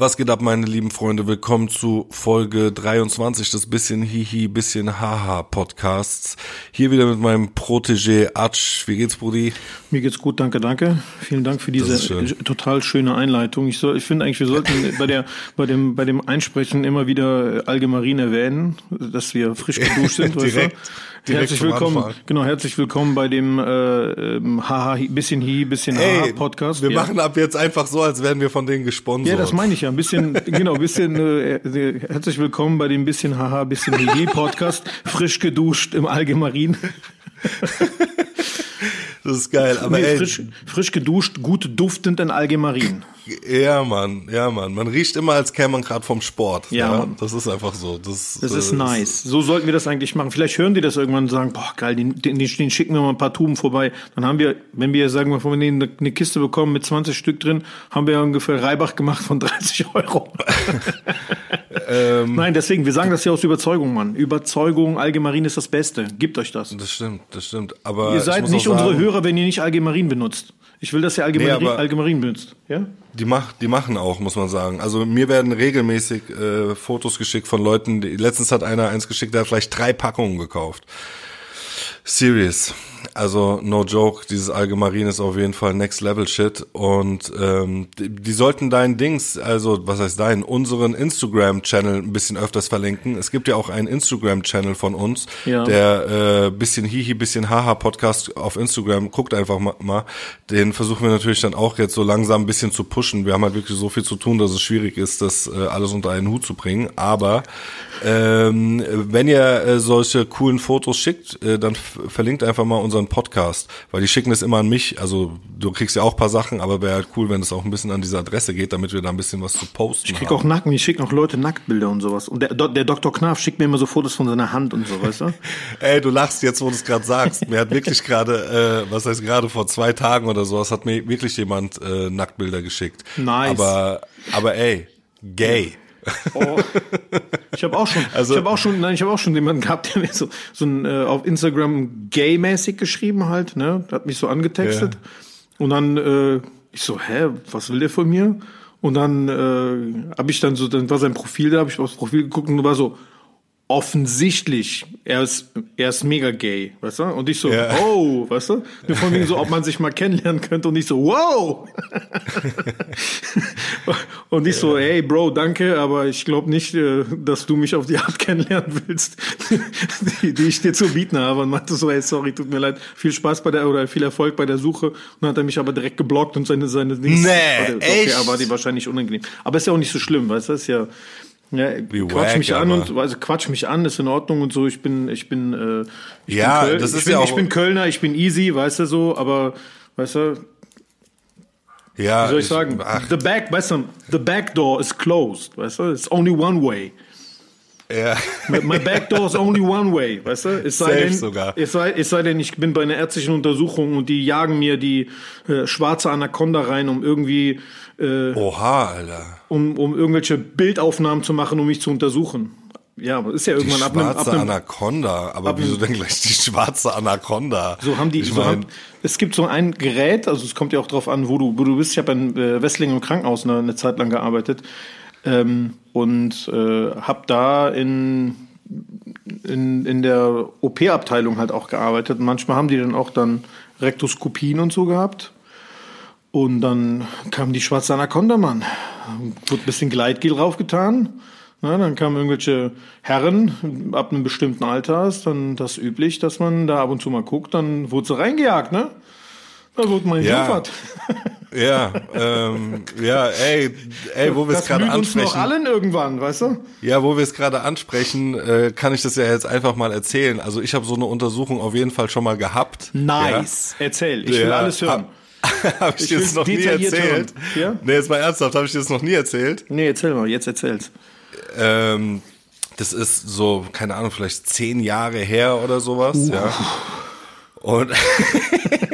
Was geht ab, meine lieben Freunde? Willkommen zu Folge 23 des bisschen Hihi, bisschen Haha Podcasts. Hier wieder mit meinem Protégé Atsch. Wie geht's, Brudi? Mir geht's gut, danke, danke. Vielen Dank für diese schön. total schöne Einleitung. Ich, soll, ich finde eigentlich, wir sollten bei der, bei dem, bei dem Einsprechen immer wieder Allgemein erwähnen, dass wir frisch geduscht sind. weißt du? Herzlich willkommen, Anfang. genau, herzlich willkommen bei dem äh, ähm, Haha, bisschen Hi, bisschen Haha Ey, Podcast. wir ja. machen ab jetzt einfach so, als wären wir von denen gesponsert. Ja, das meine ich ja. Ein bisschen, genau, bisschen, äh, äh, herzlich willkommen bei dem bisschen Haha, bisschen Hihi Podcast. Frisch geduscht im Allgemein. Das ist geil. Aber Nee, ey, frisch, frisch geduscht, gut duftend in Allgemein. Ja, Mann, ja, Mann. Man riecht immer, als käme man gerade vom Sport. Ja, Mann. Das ist einfach so. Das, Das ist äh, nice. So sollten wir das eigentlich machen. Vielleicht hören die das irgendwann und sagen, boah, geil, den, den, den schicken wir mal ein paar Tuben vorbei. Dann haben wir, wenn wir, sagen wir, von denen eine, Kiste bekommen mit 20 Stück drin, haben wir ungefähr Reibach gemacht von 30 Euro. Ähm. Nein, deswegen, wir sagen das ja aus Überzeugung, Mann. Überzeugung, Allgemein ist das Beste. Gebt euch das. Das stimmt, das stimmt. Aber Ihr seid nicht auch unsere sagen, Hörer, wenn ihr nicht Allgemein benutzt. Ich will, dass ihr Allgemein, Nee, Allgemein benutzt. Ja? Die, mach, die machen auch, muss man sagen. Also mir werden regelmäßig äh, Fotos geschickt von Leuten. Die, letztens hat einer eins geschickt, der hat vielleicht drei Packungen gekauft. Serious. Also no joke, dieses Allgemein ist auf jeden Fall Next Level Shit und ähm, die, die sollten deinen Dings, also was heißt deinen, unseren Instagram Channel ein bisschen öfters verlinken. Es gibt ja auch einen Instagram Channel von uns, Ja. der äh, bisschen Hihi, bisschen Haha Podcast auf Instagram. Guckt einfach mal, mal. Den versuchen wir natürlich dann auch jetzt so langsam ein bisschen zu pushen. Wir haben halt wirklich so viel zu tun, dass es schwierig ist, das äh, alles unter einen Hut zu bringen. Aber ähm, wenn ihr äh, solche coolen Fotos schickt, äh, dann verlinkt einfach mal unseren Podcast, weil die schicken das immer an mich. Also du kriegst ja auch ein paar Sachen, aber wäre halt cool, wenn es auch ein bisschen an diese Adresse geht, damit wir da ein bisschen was zu posten Ich krieg haben. auch Nacken, ich schicke auch Leute Nacktbilder und sowas. Und der, der Dr. Knaf schickt mir immer so Fotos von seiner Hand und so, weißt du? Ey, du lachst jetzt, wo du es gerade sagst. Mir hat wirklich gerade, äh, was heißt gerade vor zwei Tagen oder sowas, hat mir wirklich jemand äh, Nacktbilder geschickt. Nice. Aber, aber ey, gay. Oh. Ich habe auch schon, Also- ich habe auch schon, nein, ich habe auch schon jemanden gehabt, der mir so, so ein, äh, auf Instagram gay-mäßig geschrieben halt, ne, hat mich so angetextet. Und dann, äh, ich so, hä, was will der von mir? Und dann äh, habe ich dann so, dann war sein Profil da, habe ich aufs Profil geguckt und war so, offensichtlich, er ist, er ist mega gay, weißt du? Und ich so, Ja. oh, weißt du? Nur von wegen so, ob man sich mal kennenlernen könnte und ich so, wow! und ich so, hey Bro, danke, aber ich glaube nicht, äh, dass du mich auf die Art kennenlernen willst, die, die ich dir zu bieten habe. Und meinte so, hey, sorry, tut mir leid, viel Spaß bei der, oder viel Erfolg bei der Suche. Und dann hat er mich aber direkt geblockt und seine, seine Dings. Nee, Okay, echt? aber die wahrscheinlich unangenehm. Aber ist ja auch nicht so schlimm, weißt du, ist ja, ja, Wie quatsch wack, mich an und also quatsch mich an, ist in Ordnung und so. Ich bin, ich bin, äh, ich Ja, bin Köl- das ist ich bin, ja auch- ich bin Kölner, ich bin easy, weißt du so, aber weißt du, Ja, wie soll ich sagen? Ach, The back, weißt du, the back door is closed, weißt du, it's only one way. ja. My, my back door is only one way, weißt du? Es sei, Safe denn, sogar. Es, sei, es sei denn, ich bin bei einer ärztlichen Untersuchung und die jagen mir die äh, schwarze Anaconda rein, um irgendwie, äh, Oha, Alter. um, um irgendwelche Bildaufnahmen zu machen, um mich zu untersuchen. Ja, aber ist ja Die irgendwann ab einem, ab schwarze Anaconda. Aber ab wieso denn gleich die schwarze Anaconda? So haben die, Ich so mein, haben, es gibt so ein Gerät, also es kommt ja auch drauf an, wo du, wo du bist. Ich habe in äh, Wesslingen im Krankenhaus eine, eine Zeit lang gearbeitet ähm, und äh, habe da in, in, in der OP-Abteilung halt auch gearbeitet. Und manchmal haben die dann auch dann Rektoskopien und so gehabt. Und dann kam die schwarze Anaconda, Mann. Wurde ein bisschen Gleitgel draufgetan. Na, dann kamen irgendwelche Herren ab einem bestimmten Alter, ist dann das üblich, dass man da ab und zu mal guckt, dann wurde sie reingejagt, ne? Da wurde man Ja. geliefert. Ja, ähm, ja, ey, ey, wo wir es Das gerade blüht uns noch ansprechen. allen irgendwann, weißt du? Ja, wo wir es gerade ansprechen, äh, kann ich das ja jetzt einfach mal erzählen. Also ich habe so eine Untersuchung auf jeden Fall schon mal gehabt. Nice. Erzähl, ich will Ja. alles hören. Ja. Habe ich, Ich dir das noch nie erzählt? hören. Ja? Nee, jetzt mal ernsthaft, habe ich dir das noch nie erzählt? Nee, erzähl mal, jetzt erzähl's. Ähm, das ist so, keine Ahnung, vielleicht zehn Jahre her oder sowas, ja. Und,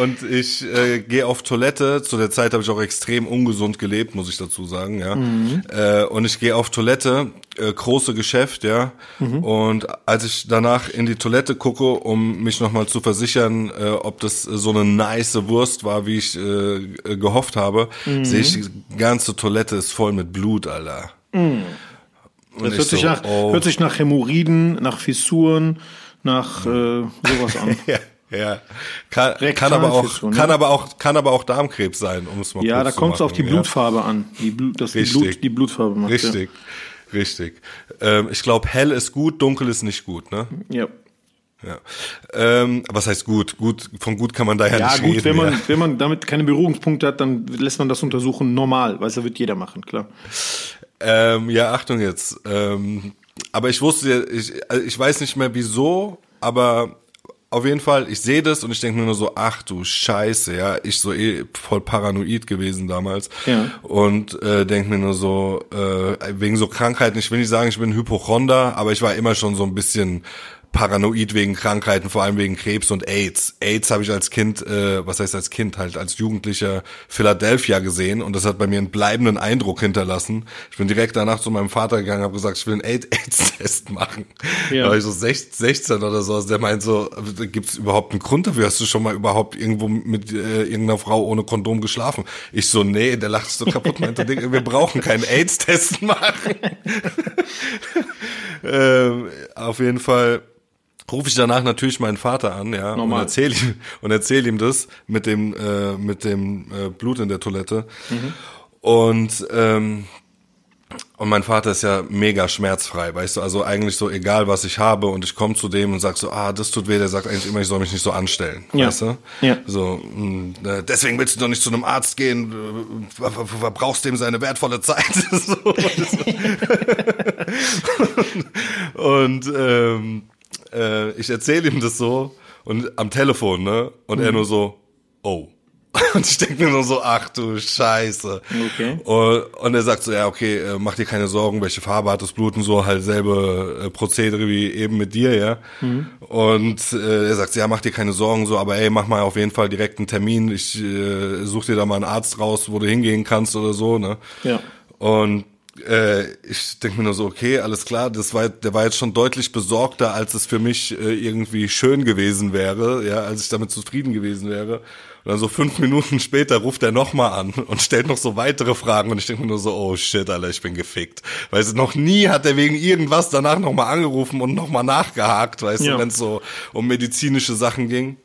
und ich äh, gehe auf Toilette. Zu der Zeit habe ich auch extrem ungesund gelebt, muss ich dazu sagen, ja. Mhm. Äh, und ich gehe auf Toilette, äh, große Geschäft, ja. Mhm. Und als ich danach in die Toilette gucke, um mich nochmal zu versichern, äh, ob das so eine nice Wurst war, wie ich äh, gehofft habe, mhm. sehe ich, die ganze Toilette ist voll mit Blut, Alter. Mhm. Das hört, sich so, nach, oh. hört sich nach Hämorrhoiden, nach Fissuren, nach äh, sowas an. ja. Ja, kann, kann aber auch, ne? kann aber auch, kann aber auch Darmkrebs sein, um es mal Ja, da kommt es auf die ja. Blutfarbe an, die Blut, dass richtig. die, Blut, die Blutfarbe macht. Richtig, ja. richtig. Ähm, ich glaube, hell ist gut, dunkel ist nicht gut, ne? Ja. Ja. Ähm, was heißt gut? Gut, von gut kann man da ja, ja nicht gut, reden. Wenn man, ja. wenn man damit keine Berührungspunkte hat, dann lässt man das untersuchen normal, weil das wird jeder machen, klar. Ähm, ja, Achtung jetzt. Ähm, aber ich wusste, ich, ich weiß nicht mehr wieso, aber auf jeden Fall, ich sehe das und ich denke mir nur so, ach du Scheiße, ja, ich so eh voll paranoid gewesen damals ja. und äh, denke mir nur so, äh, wegen so Krankheiten, ich will nicht sagen, ich bin Hypochonder, aber ich war immer schon so ein bisschen paranoid wegen Krankheiten, vor allem wegen Krebs und AIDS. AIDS habe ich als Kind, äh, was heißt als Kind, halt als Jugendlicher Philadelphia gesehen und das hat bei mir einen bleibenden Eindruck hinterlassen. Ich bin direkt danach zu meinem Vater gegangen, habe gesagt, ich will einen AIDS-Test machen. Ja. Da war ich so 16 oder so. Also der meint so, gibt es überhaupt einen Grund dafür? Hast du schon mal überhaupt irgendwo mit äh, irgendeiner Frau ohne Kondom geschlafen? Ich so, nee, der lacht so kaputt, meinte, wir brauchen keinen AIDS-Test machen. ähm, auf jeden Fall rufe ich danach natürlich meinen Vater an, ja, Normal. und erzähle ihm und erzähle ihm das mit dem äh, mit dem äh, Blut in der Toilette. Mhm. Und ähm, und mein Vater ist ja mega schmerzfrei, weißt du, also eigentlich so egal, was ich habe und ich komme zu dem und sag so, ah, das tut weh, der sagt eigentlich immer, ich soll mich nicht so anstellen, ja. weißt du? Ja. So, mh, hm, deswegen willst du doch nicht zu einem Arzt gehen, verbrauchst dem seine wertvolle Zeit. so, und, und ähm, äh, ich erzähle ihm das so und am Telefon, ne? Und mhm. er nur so, oh. Und ich denke mir nur so, ach du Scheiße. Okay. Und, und er sagt so, ja, okay, äh, mach dir keine Sorgen, welche Farbe hat das Blut und so, halt selbe äh, Prozedere wie eben mit dir, ja. Mhm. Und äh, er sagt, ja, mach dir keine Sorgen, so, aber ey, mach mal auf jeden Fall direkt einen Termin. Ich äh, such dir da mal einen Arzt raus, wo du hingehen kannst oder so, ne? Ja. Und äh, ich denke mir nur so, okay, alles klar, das war, der war jetzt schon deutlich besorgter, als es für mich äh, irgendwie schön gewesen wäre, ja, als ich damit zufrieden gewesen wäre. Und dann so fünf Minuten später ruft er nochmal an und stellt noch so weitere Fragen und ich denke mir nur so, oh shit, Alter, ich bin gefickt. Weißt du, noch nie hat er wegen irgendwas danach nochmal angerufen und nochmal nachgehakt, weißt ja. du, wenn es so um medizinische Sachen ging.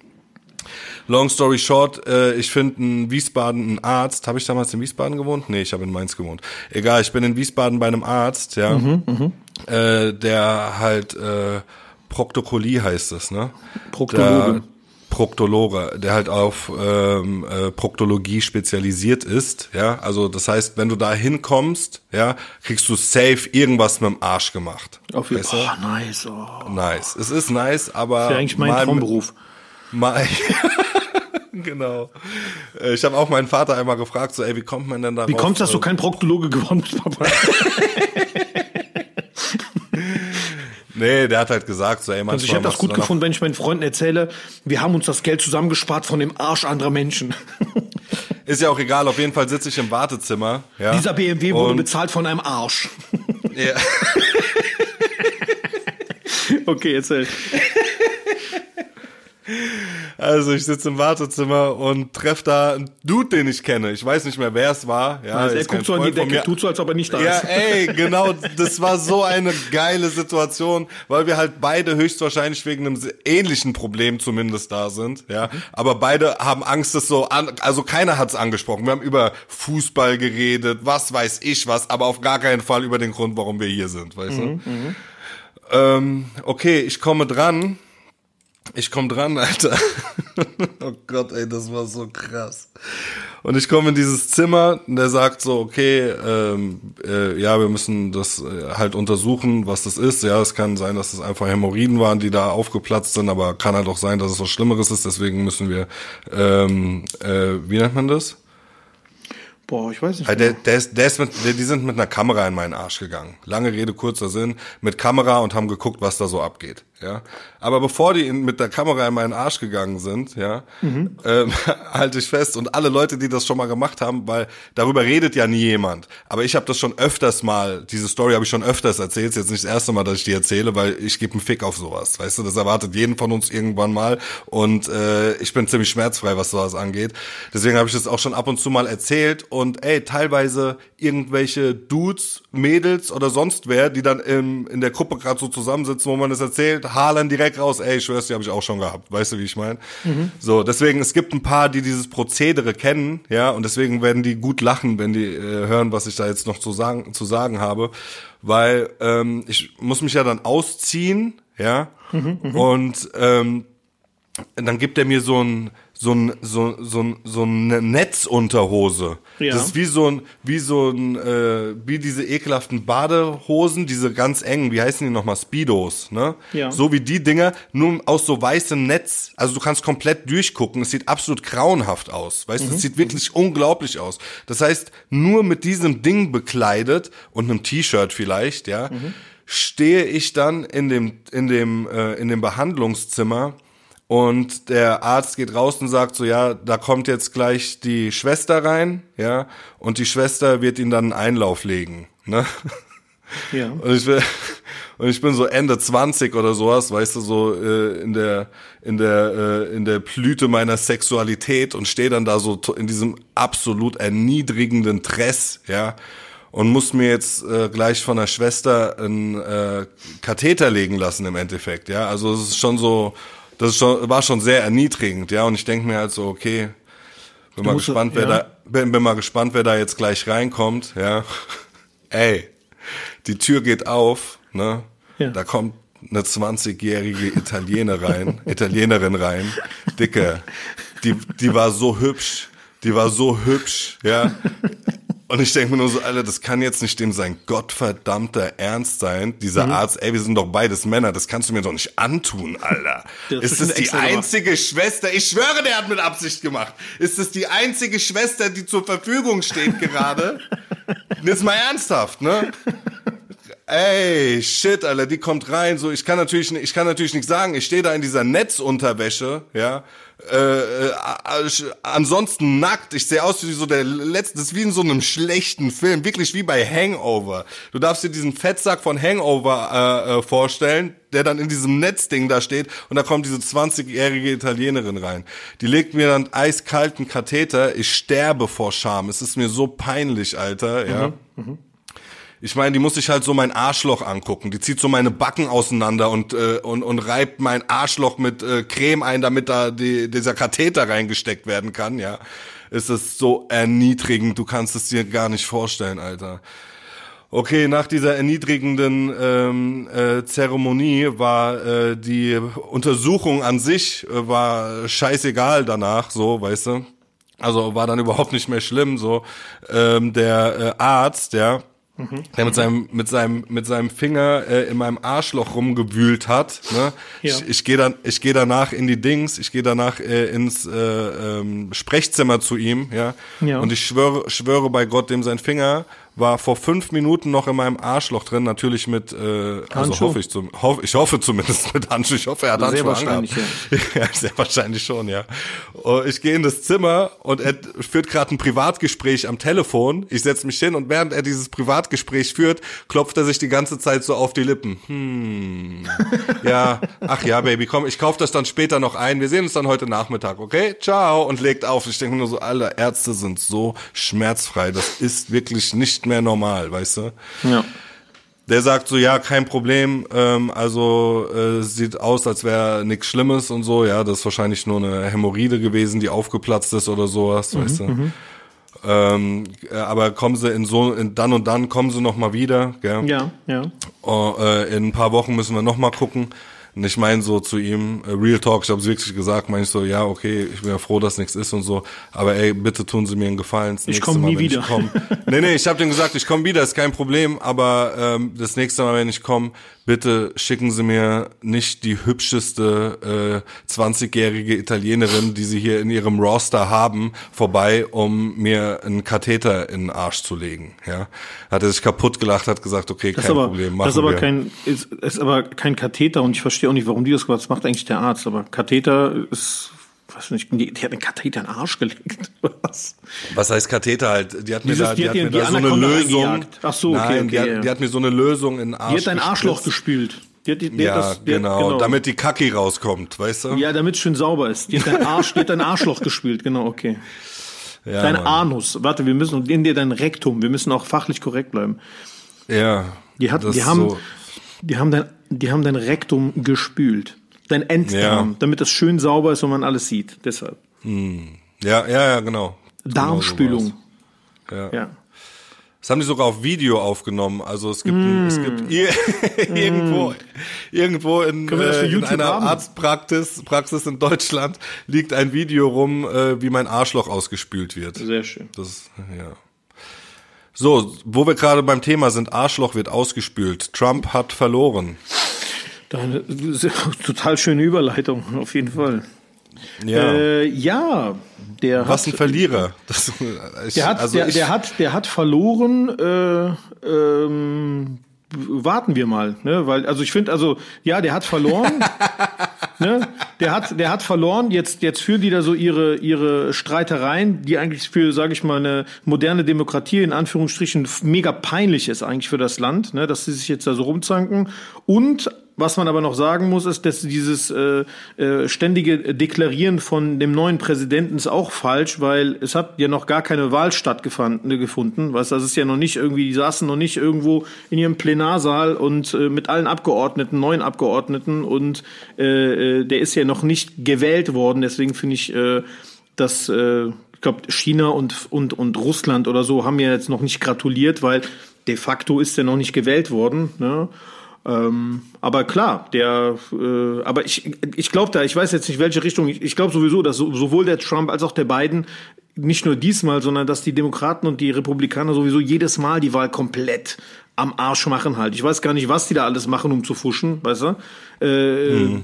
Long story short, äh, ich finde in Wiesbaden einen Arzt. Habe ich damals in Wiesbaden gewohnt? Nee, ich habe in Mainz gewohnt. Egal, ich bin in Wiesbaden bei einem Arzt, ja, mhm, mhm. äh, der halt äh, Proktokoli heißt es, ne? Proktologe. Proktologe, der halt auf ähm, äh, Proktologie spezialisiert ist, ja, also das heißt, wenn du da hinkommst, ja, kriegst du safe irgendwas mit dem Arsch gemacht. Auf jeden Fall. Oh, nice. Oh. Nice. Es ist nice, aber. Das ist ja eigentlich mein Traumberuf. Mal, genau. Äh, ich habe auch meinen Vater einmal gefragt, so, ey, wie kommt man denn da Wie kommt dass du kein Proktologe geworden bist, Papa? nee, der hat halt gesagt, so, ey, manchmal Also ich habe das gut gefunden, wenn ich meinen Freunden erzähle, wir haben uns das Geld zusammengespart von dem Arsch anderer Menschen. Ist ja auch egal, auf jeden Fall sitze ich im Wartezimmer. Ja, Dieser BMW wurde bezahlt von einem Arsch. Ja. okay, erzähl. Also ich sitze im Wartezimmer und treffe da einen Dude, den ich kenne. Ich weiß nicht mehr, wer es war. Ja, also er guckt so an die Decke, tut so, als ob er nicht da ja, ist. Ja, ey, genau. Das war so eine geile Situation, weil wir halt beide höchstwahrscheinlich wegen einem ähnlichen Problem zumindest da sind. Ja, aber beide haben Angst, das so an. Also keiner hat's angesprochen. Wir haben über Fußball geredet, was weiß ich was, aber auf gar keinen Fall über den Grund, warum wir hier sind. Weißt mhm, du? Mhm. Ähm, okay, ich komme dran ich komm dran, Alter. oh Gott, ey, das war so krass. Und ich komme in dieses Zimmer und der sagt so, okay, ähm, äh, ja, wir müssen das äh, halt untersuchen, was das ist. Ja, es kann sein, dass es einfach Hämorrhoiden waren, die da aufgeplatzt sind, aber kann halt auch sein, dass es was Schlimmeres ist. Deswegen müssen wir, ähm, äh, wie nennt man das? Boah, ich weiß nicht. Der, der ist, der ist mit, der, die sind mit einer Kamera in meinen Arsch gegangen. Lange Rede, kurzer Sinn. Mit Kamera und haben geguckt, was da so abgeht. Ja. Aber bevor die in, mit der Kamera in meinen Arsch gegangen sind, ja, mhm. ähm, halte ich fest und alle Leute, die das schon mal gemacht haben, weil darüber redet ja nie jemand. Aber ich habe das schon öfters mal, diese Story habe ich schon öfters erzählt, jetzt nicht das erste Mal, dass ich die erzähle, weil ich gebe einen Fick auf sowas, weißt du, das erwartet jeden von uns irgendwann mal und äh, ich bin ziemlich schmerzfrei, was sowas angeht. Deswegen habe ich das auch schon ab und zu mal erzählt und ey, teilweise irgendwelche Dudes, Mädels oder sonst wer, die dann in, in der Gruppe gerade so zusammensitzen, wo man das erzählt, Haaland direkt raus, ey, ich schwör's, die habe ich auch schon gehabt. Weißt du, wie ich meine? Mhm. So, deswegen, es gibt ein paar, die dieses Prozedere kennen, ja, und deswegen werden die gut lachen, wenn die äh, hören, was ich da jetzt noch zu sagen, zu sagen habe. Weil ähm, ich muss mich ja dann ausziehen, ja, mhm, mhm. und ähm, dann gibt er mir so ein so ein so so so eine Netzunterhose. Ja. Das ist wie so ein wie so ein äh, wie diese ekelhaften Badehosen, diese ganz engen, wie heißen die nochmal Speedos, ne? Ja. So wie die Dinger, nur aus so weißem Netz. Also du kannst komplett durchgucken. Es sieht absolut grauenhaft aus, weißt mhm. du? Es sieht wirklich unglaublich aus. Das heißt, nur mit diesem Ding bekleidet und einem T-Shirt vielleicht, ja, mhm. stehe ich dann in dem in dem äh, in dem Behandlungszimmer und der Arzt geht raus und sagt so, ja, da kommt jetzt gleich die Schwester rein, ja, und die Schwester wird ihn dann einen Einlauf legen, ne? Ja. Und ich, will, und ich bin so Ende 20 oder sowas, weißt du, so äh, in der in der äh, in der Blüte meiner Sexualität und stehe dann da so in diesem absolut erniedrigenden Dress, ja, und muss mir jetzt äh, gleich von der Schwester einen äh, Katheter legen lassen im Endeffekt, ja. Also es ist schon so das ist schon, war schon sehr erniedrigend, ja. Und ich denke mir halt so, okay, bin mal gespannt, wer ja. da, bin, bin mal gespannt, wer da jetzt gleich reinkommt, ja. Ey, die Tür geht auf, ne? Ja. Da kommt eine 20-jährige Italiener rein, Italienerin rein, dicke. Die, die war so hübsch, die war so hübsch, ja. Und ich denke mir nur so, Alter, das kann jetzt nicht dem sein gottverdammter Ernst sein. Dieser mhm. Arzt, ey, wir sind doch beides Männer, das kannst du mir doch nicht antun, Alter. Das ist das die einzige gemacht. Schwester? Ich schwöre, der hat mit Absicht gemacht. Ist das die einzige Schwester, die zur Verfügung steht gerade? Jetzt mal ernsthaft, ne? Ey, shit, Alter, die kommt rein, so, ich kann natürlich, ich kann natürlich nicht sagen, ich stehe da in dieser Netzunterwäsche, ja, äh, äh, ansonsten nackt. Ich sehe aus wie so der letzte, das ist wie in so einem schlechten Film, wirklich wie bei Hangover. Du darfst dir diesen Fettsack von Hangover äh, äh, vorstellen, der dann in diesem Netzding da steht und da kommt diese 20-jährige Italienerin rein. Die legt mir dann eiskalten Katheter, ich sterbe vor Scham. Es ist mir so peinlich, Alter, ja. Mhm, mh. Ich meine, die muss sich halt so mein Arschloch angucken. Die zieht so meine Backen auseinander und äh, und, und reibt mein Arschloch mit äh, Creme ein, damit da die, dieser Katheter reingesteckt werden kann. Ja, es ist so erniedrigend. Du kannst es dir gar nicht vorstellen, Alter. Okay, nach dieser erniedrigenden ähm, äh, Zeremonie war äh, die Untersuchung an sich äh, war scheißegal danach, so, weißt du. Also war dann überhaupt nicht mehr schlimm, so. Ähm, der äh, Arzt, ja, Mhm. Der mit seinem, mit seinem, mit seinem Finger äh, in meinem Arschloch rumgewühlt hat. Ne? Ja. Ich, ich gehe dann, ich gehe danach in die Dings, ich gehe danach äh, ins äh, ähm, Sprechzimmer zu ihm, ja? ja. Und ich schwöre, schwöre bei Gott, dem sein Finger war vor fünf Minuten noch in meinem Arschloch drin, natürlich mit, äh, also hoffe ich, zum, hoff, ich hoffe zumindest mit Handschuh. Ich hoffe, er hat Handschuhe sehr wahrscheinlich, ja. ja. sehr wahrscheinlich schon, ja. Und ich gehe in das Zimmer und er führt gerade ein Privatgespräch am Telefon. Ich setze mich hin und während er dieses Privatgespräch führt, klopft er sich die ganze Zeit so auf die Lippen. Hm, ja, ach ja, Baby, komm, ich kaufe das dann später noch ein. Wir sehen uns dann heute Nachmittag, okay? Ciao und legt auf. Ich denke nur so, alle Ärzte sind so schmerzfrei. Das ist wirklich nicht mehr normal, weißt du? Ja. Der sagt so, ja, kein Problem, ähm, also äh, sieht aus, als wäre nichts Schlimmes und so, ja, das ist wahrscheinlich nur eine Hämorrhoide gewesen, die aufgeplatzt ist oder sowas, mhm, weißt du. Mhm. Ähm, äh, aber kommen sie in so, in dann und dann kommen sie noch mal wieder, gell? Ja, ja. Uh, äh, in ein paar Wochen müssen wir noch mal gucken. Und ich meine so zu ihm, äh, Real Talk, ich habe es wirklich gesagt, meine ich so, ja, okay, ich bin ja froh, dass nichts ist und so, aber ey, bitte tun Sie mir einen Gefallen. Das ich komme nie Mal, wieder. Ich komm, nee, nee, ich habe dem gesagt, ich komme wieder, ist kein Problem, aber ähm, das nächste Mal, wenn ich komme, bitte schicken Sie mir nicht die hübscheste äh, 20-jährige Italienerin, die Sie hier in Ihrem Roster haben, vorbei, um mir einen Katheter in den Arsch zu legen. Ja, hat er sich kaputt gelacht, hat gesagt, okay, das kein aber, Problem, machen Das ist aber wir. kein, ist, ist aber kein Katheter und ich verstehe auch nicht, warum die das gemacht. Das macht eigentlich der Arzt, aber Katheter ist weiß nicht, die, die hat einen Katheter in den Arsch gelegt. Was? Was heißt Katheter halt? Die hat Dieses, mir da, die, die hat mir die da so eine Lösung. eingejagt. Ach so, okay, Nein, okay, die, hat, die hat mir so eine Lösung in den Arsch Die hat ein Arschloch gespült. Die hat, die, die Ja, hat das, die hat- genau, damit die Kacki rauskommt, weißt du? Ja, damit es schön sauber ist. Die hat dein Arsch, die hat dein Arschloch gespült, genau, okay. Ja, Dein Mann. Anus. Warte, wir müssen, in dir dein Rektum. Wir müssen auch fachlich korrekt bleiben. Ja. Die, hat, die, haben, so. die, haben dein, die haben dein Rektum gespült. Dein Enddarm, Ja. damit das schön sauber ist und man alles sieht. Deshalb. Ja, ja, ja, genau. Darmspülung. Genau so war's. ja. Ja. Das haben die sogar auf Video aufgenommen. Also es gibt, es Mm. gibt ir irgendwo, irgendwo in, wir das für äh, in einer haben? Arztpraxis Praxis in Deutschland liegt ein Video rum, äh, wie mein Arschloch ausgespült wird. Sehr schön. Das ja. So, wo wir gerade beim Thema sind, Arschloch wird ausgespült. Trump hat verloren. Deine, total schöne Überleitung, auf jeden Fall. Ja. Äh, ja, der Was hat, ein Verlierer. Das, ich, der hat, also der, ich, der hat, der hat verloren. Äh, ähm, warten wir mal, ne? Weil, also ich finde, also ja, der hat verloren. ne? Der hat, der hat verloren. Jetzt, jetzt führen die da so ihre ihre Streitereien, die eigentlich für, sage ich mal, eine moderne Demokratie in Anführungsstrichen mega peinlich ist eigentlich für das Land, ne? Dass sie sich jetzt da so rumzanken und was man aber noch sagen muss, ist, dass dieses äh, äh, ständige Deklarieren von dem neuen Präsidenten ist auch falsch, weil es hat ja noch gar keine Wahl stattgefunden. Gefunden, weißt, das ist ja noch nicht irgendwie, die saßen noch nicht irgendwo in ihrem Plenarsaal und äh, mit allen Abgeordneten, neuen Abgeordneten und äh, äh, der ist ja noch nicht gewählt worden. Deswegen finde ich, äh, dass äh, ich glaube China und und und Russland oder so haben ja jetzt noch nicht gratuliert, weil de facto ist er noch nicht gewählt worden. Ne? Ähm, aber klar, der, äh, aber ich, ich glaube da, ich weiß jetzt nicht welche Richtung, ich, ich glaube sowieso, dass so, sowohl der Trump als auch der Biden nicht nur diesmal, sondern dass die Demokraten und die Republikaner sowieso jedes Mal die Wahl komplett am Arsch machen halt. Ich weiß gar nicht, was die da alles machen, um zu fuschen, weißt du? Äh,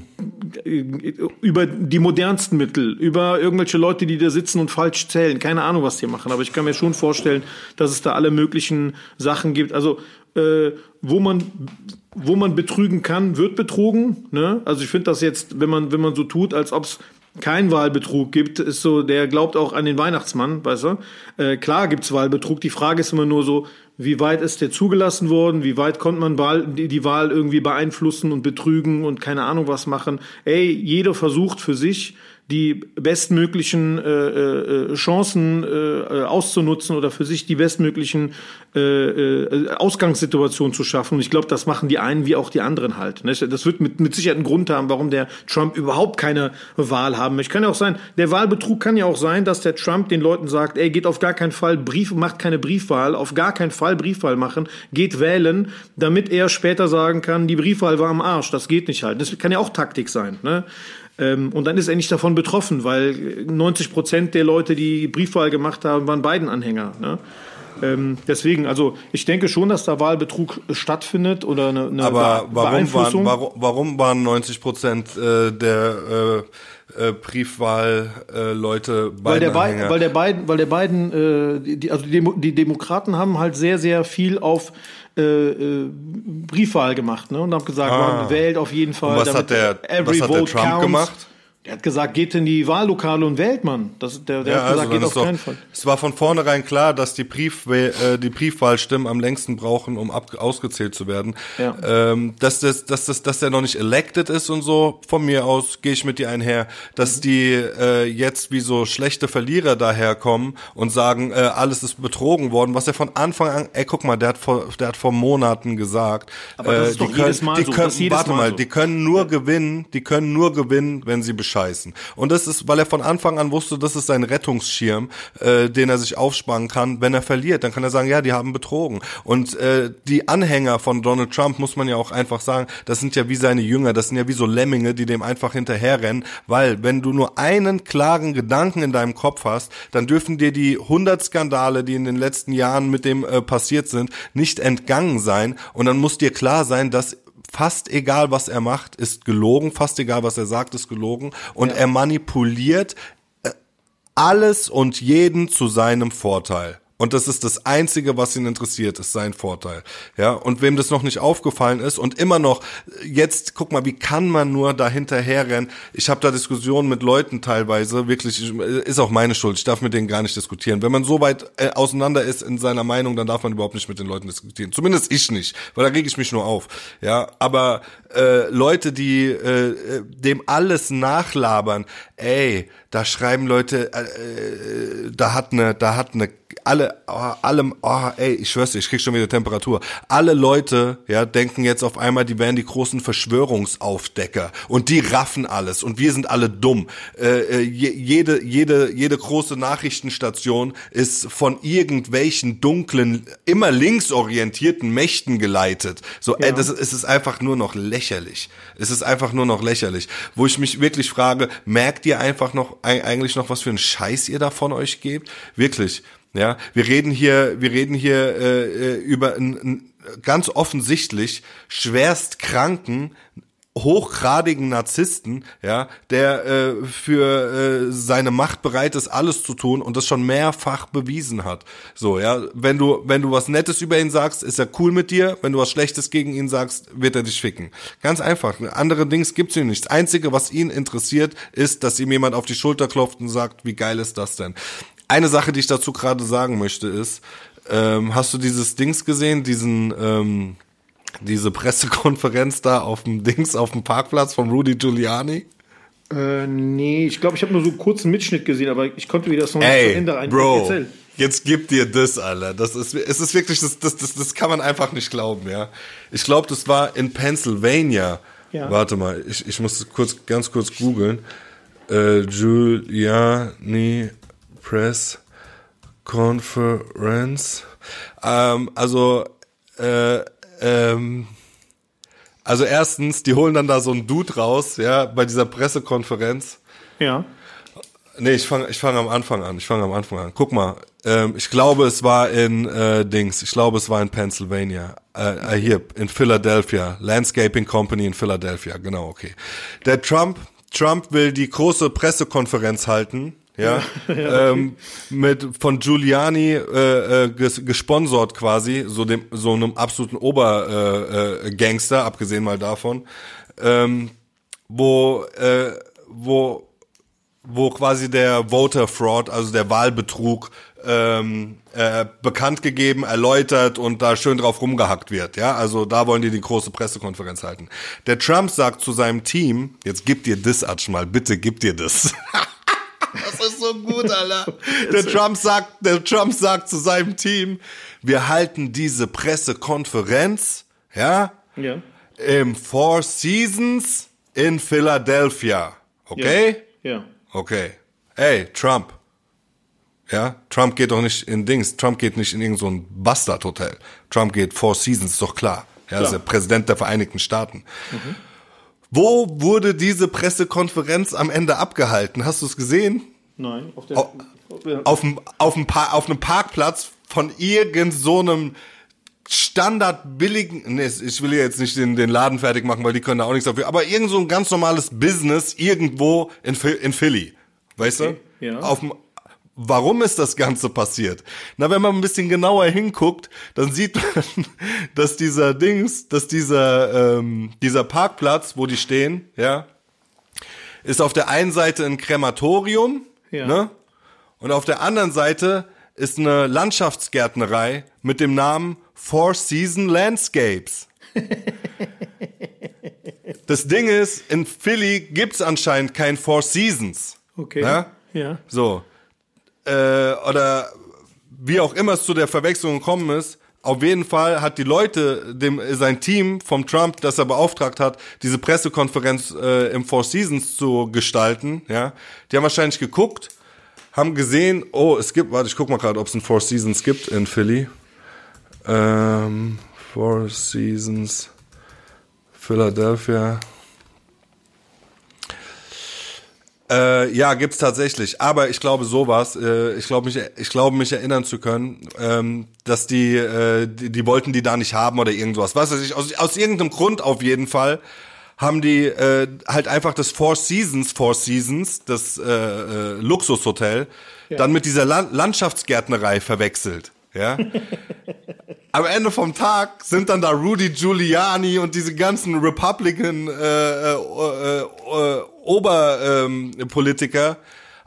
Über die modernsten Mittel, über irgendwelche Leute, die da sitzen und falsch zählen. Keine Ahnung, was die machen. Aber ich kann mir schon vorstellen, dass es da alle möglichen Sachen gibt. Also, äh, wo man wo man betrügen kann, wird betrogen. Ne? Also ich finde das jetzt, wenn man, wenn man so tut, als ob es kein Wahlbetrug gibt, ist so, der glaubt auch an den Weihnachtsmann, weißt du? Äh, klar gibt's Wahlbetrug. Die Frage ist immer nur so, wie weit ist der zugelassen worden? Wie weit konnte man Wahl, die, die Wahl irgendwie beeinflussen und betrügen und keine Ahnung was machen? Ey, jeder versucht für sich die bestmöglichen äh, äh, Chancen äh, auszunutzen oder für sich die bestmöglichen äh, äh, Ausgangssituationen zu schaffen. Und ich glaube, das machen die einen wie auch die anderen halt. Ne? Das wird mit, mit Sicherheit einen Grund haben, warum der Trump überhaupt keine Wahl haben möchte. Kann ja auch sein, der Wahlbetrug kann ja auch sein, dass der Trump den Leuten sagt, ey, geht auf gar keinen Fall Brief, macht keine Briefwahl, auf gar keinen Fall Briefwahl machen, geht wählen, damit er später sagen kann, die Briefwahl war am Arsch. Das geht nicht halt. Das kann ja auch Taktik sein. Ne? Ähm, und dann ist er nicht davon betroffen, weil 90 Prozent der Leute, die Briefwahl gemacht haben, waren Biden-Anhänger. Ne? Ähm, deswegen, also ich denke schon, dass da Wahlbetrug stattfindet oder eine, eine Aber Be- warum waren, warum, warum waren 90 Prozent äh, der äh, äh, Briefwahl-Leute weil der, Bi Biden-Anhänger? weil der Biden, weil der Biden, äh, die, also die, Demo die Demokraten haben halt sehr, sehr viel auf äh, äh, Briefwahl gemacht, ne? Und haben gesagt, Ah. man wählt auf jeden Fall. Und was hat der- every was hat der vote Trump counts. gemacht? Der hat gesagt, geht in die Wahllokale und wählt man. Das, der der Ja, hat also gesagt, dann geht auf doch, keinen Fall. es war von vornherein klar, dass die, Brief, äh, die Briefwahlstimmen am längsten brauchen, um ab, ausgezählt zu werden. Ja. Ähm, dass, das, dass, das, dass der noch nicht elected ist und so, von mir aus gehe ich mit dir einher, dass die äh, jetzt wie so schlechte Verlierer daherkommen und sagen, äh, alles ist betrogen worden, was er von Anfang an, ey, guck mal, der hat vor, der hat vor Monaten gesagt, Aber das äh, ist doch die jedes können, Mal die so, können, warte Mal so. die können nur gewinnen, die können nur gewinnen, wenn sie bescheißen. Und das ist, weil er von Anfang an wusste, das ist sein Rettungsschirm, äh, den er sich aufsparen kann. Wenn er verliert, dann kann er sagen, ja, die haben betrogen. Und äh, die Anhänger von Donald Trump, muss man ja auch einfach sagen, das sind ja wie seine Jünger, das sind ja wie so Lemminge, die dem einfach hinterherrennen, weil wenn du nur einen klaren Gedanken in deinem Kopf hast, dann dürfen dir die 100 Skandale, die in den letzten Jahren mit dem äh, passiert sind, nicht entgangen sein. Und dann muss dir klar sein, dass fast egal, was er macht, ist gelogen, fast egal, was er sagt, ist gelogen und er manipuliert äh, alles und jeden zu seinem Vorteil. Und das ist das Einzige, was ihn interessiert, ist sein Vorteil. Ja, und wem das noch nicht aufgefallen ist und immer noch, jetzt, guck mal, wie kann man nur da hinterherrennen? Ich habe da Diskussionen mit Leuten teilweise, wirklich, ist auch meine Schuld, ich darf mit denen gar nicht diskutieren. Wenn man so weit äh, auseinander ist in seiner Meinung, dann darf man überhaupt nicht mit den Leuten diskutieren. Zumindest ich nicht, weil da reg ich mich nur auf. Ja, aber äh, Leute, die äh, dem alles nachlabern, ey, da schreiben Leute, äh, äh, da hat eine, da hat eine alle, oh, allem, oh, ey, ich schwör's dir, ich krieg schon wieder Temperatur. Alle Leute, ja, denken jetzt auf einmal, die wären die großen Verschwörungsaufdecker und die raffen alles und wir sind alle dumm. Äh, äh jede, jede, jede große Nachrichtenstation ist von irgendwelchen dunklen, immer linksorientierten Mächten geleitet. So, ja. ey, das, es ist einfach nur noch lächerlich. Es ist einfach nur noch lächerlich. Wo ich mich wirklich frage, merkt ihr einfach noch, eigentlich noch, was für einen Scheiß ihr da von euch gebt? Wirklich. Ja, wir reden hier, wir reden hier äh, äh über einen ganz offensichtlich schwerst kranken, hochgradigen Narzissten, ja, der äh, für äh, seine Macht bereit ist, alles zu tun und das schon mehrfach bewiesen hat. So, ja, wenn du wenn du was Nettes über ihn sagst, ist er cool mit dir. Wenn du was Schlechtes gegen ihn sagst, wird er dich ficken. Ganz einfach. Andere Dings gibt's ihm nicht. Das Einzige, was ihn interessiert, ist, dass ihm jemand auf die Schulter klopft und sagt, wie geil ist das denn? Eine Sache, die ich dazu gerade sagen möchte, ist, ähm, hast du dieses Dings gesehen, diesen, ähm, diese Pressekonferenz da auf dem Dings, auf dem Parkplatz von Rudy Giuliani? Äh, nee, ich glaube, ich habe nur so einen kurzen Mitschnitt gesehen, aber ich konnte wieder das noch Ey, nicht zu Ende ein. Bro, erzählen. jetzt gib dir das, Alter. Das ist, es ist wirklich, das, das, das, das kann man einfach nicht glauben, ja. Ich glaube, das war in Pennsylvania. Ja. Warte mal, ich, ich muss kurz, ganz kurz googeln. Äh, Giuliani Press Conference. Ähm, also, äh, ähm, also erstens, die holen dann da so einen Dude raus, ja, bei dieser Pressekonferenz. Ja. Nee, ich fange ich fang am Anfang an. Ich fange am Anfang an. Guck mal, ähm, ich glaube, es war in äh, Dings. Ich glaube, es war in Pennsylvania. Äh, äh, hier in Philadelphia. Landscaping Company in Philadelphia. Genau, okay. Der Trump, Trump will die große Pressekonferenz halten ja, ja ähm, mit von Giuliani äh, äh, ges gesponsert quasi, so dem so einem absoluten Obergangster, äh, äh, Gangster, abgesehen mal davon, ähm, wo äh, wo wo quasi der Voter Fraud, also der Wahlbetrug ähm, äh, bekannt gegeben, erläutert und da schön drauf rumgehackt wird. Ja, also da wollen die die große Pressekonferenz halten. Der Trump sagt zu seinem Team, jetzt gib dir das Atsch mal, bitte gib dir das. Das ist so gut, Alter. Der Trump sagt, der Trump sagt zu seinem Team, wir halten diese Pressekonferenz, ja, ja. im Four Seasons in Philadelphia. Okay? Ja. ja. Okay. Ey, Trump. Ja, Trump geht doch nicht in Dings. Trump geht nicht in irgendein so Bastard-Hotel. Trump geht Four Seasons, ist doch klar. Ja, klar. ist der Präsident der Vereinigten Staaten. Mhm. Wo wurde diese Pressekonferenz am Ende abgehalten? Hast du es gesehen? Nein, auf, der, auf, auf, dem, auf, dem auf einem Parkplatz von irgend so einem Standard billigen, nee, ich will jetzt nicht den, den Laden fertig machen, weil die können da auch nichts dafür, aber irgend so ein ganz normales Business irgendwo in, in Philly, weißt okay, du? Ja. Auf dem, Warum ist das Ganze passiert? Na, wenn man ein bisschen genauer hinguckt, dann sieht man, dass dieser Dings, dass dieser, ähm, dieser Parkplatz, wo die stehen, ja, ist auf der einen Seite ein Krematorium, ja. ne? Und auf der anderen Seite ist eine Landschaftsgärtnerei mit dem Namen Four Season Landscapes. das Ding ist, in Philly gibt's anscheinend kein Four Seasons. Okay. Ne? Ja. So äh, oder wie auch immer es zu der Verwechslung gekommen ist, auf jeden Fall hat die Leute, dem, sein Team vom Trump, das er beauftragt hat, diese Pressekonferenz äh, im Four Seasons zu gestalten, ja, die haben wahrscheinlich geguckt, haben gesehen, oh, es gibt, warte, ich guck mal gerade, ob es ein Four Seasons gibt in Philly. Ähm, Four Seasons, Philadelphia. Äh, ja, gibt's tatsächlich. Aber ich glaube sowas. Äh, ich glaube mich, ich glaube mich erinnern zu können, ähm, dass die, äh, die, die wollten die da nicht haben oder irgendwas. Was weiß ich. Aus, aus irgendeinem Grund auf jeden Fall haben die äh, halt einfach das Four Seasons, Four Seasons, das äh, äh, Luxushotel, ja. dann mit dieser La Landschaftsgärtnerei verwechselt. Ja. Am Ende vom Tag sind dann da Rudy Giuliani und diese ganzen Republican äh, äh, äh, äh Oberpolitiker ähm,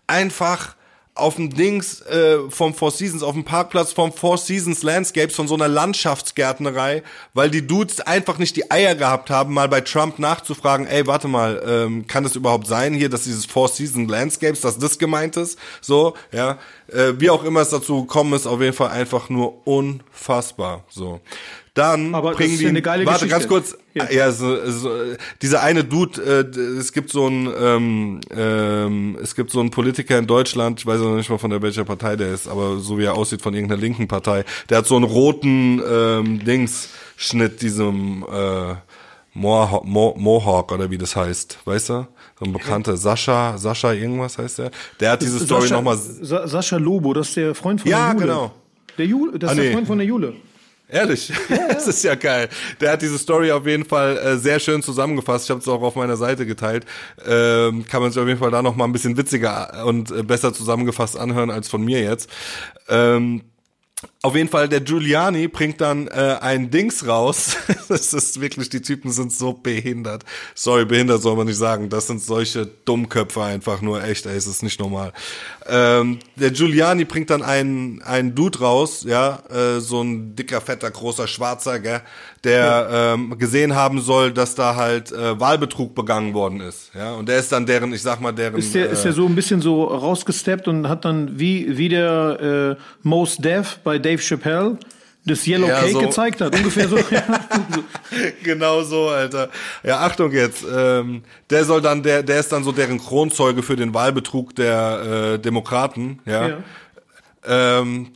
einfach auf dem Dings äh, vom Four Seasons, auf dem Parkplatz vom Four Seasons Landscapes von so einer Landschaftsgärtnerei, weil die Dudes einfach nicht die Eier gehabt haben, mal bei Trump nachzufragen, ey, warte mal, ähm, kann das überhaupt sein hier, dass dieses Four Seasons Landscapes, dass das gemeint ist? So, ja. Äh, wie auch immer es dazu gekommen ist, auf jeden Fall einfach nur unfassbar. So. Dann Aber bringen das die. eine geile warte, Geschichte. ganz kurz. Ja. Ja, so, so, dieser eine Dude, äh, es gibt so einen, ähm, ähm, es gibt so einen Politiker in Deutschland, ich weiß noch nicht mal von der welcher Partei der ist, aber so wie er aussieht von irgendeiner linken Partei, der hat so einen roten ähm, Dingsschnitt, diesem äh, Mohawk, Mo Mohawk oder wie das heißt, weißt du? So ein bekannter Sascha, Sascha irgendwas heißt der. Der hat diese Story nochmal. Sa Sascha Lobo, das ist der Freund von Ja, der Jule. genau. Der Jule, das ist Ah, nee. der Freund von der Jule. Ehrlich, das ist ja geil. Der hat diese Story auf jeden Fall äh, sehr schön zusammengefasst. Ich habe es auch auf meiner Seite geteilt. Ähm, kann man sich auf jeden Fall da noch mal ein bisschen witziger und äh, besser zusammengefasst anhören als von mir jetzt. Ähm, auf jeden Fall, der Giuliani bringt dann äh, ein Dings raus. Das ist wirklich, die Typen sind so behindert. Sorry, behindert soll man nicht sagen. Das sind solche Dummköpfe einfach nur. Echt, ey, es ist nicht normal. Ähm, der Giuliani bringt dann einen, einen Dude raus, ja, äh, so ein dicker, fetter, großer Schwarzer, gell, der ähm, gesehen haben soll, dass da halt äh, Wahlbetrug begangen worden ist. Ja, und der ist dann deren, ich sag mal, deren. Ist der, äh, ist der so ein bisschen so rausgesteppt und hat dann wie, wie der äh, Most Def bei Dave Chappelle das Yellow Ja, Cake so. gezeigt hat. Ungefähr so. genau so, Alter. Ja, Achtung jetzt. Ähm, der soll dann, der, der ist dann so deren Kronzeuge für den Wahlbetrug der äh, Demokraten, ja. Ja. Ähm,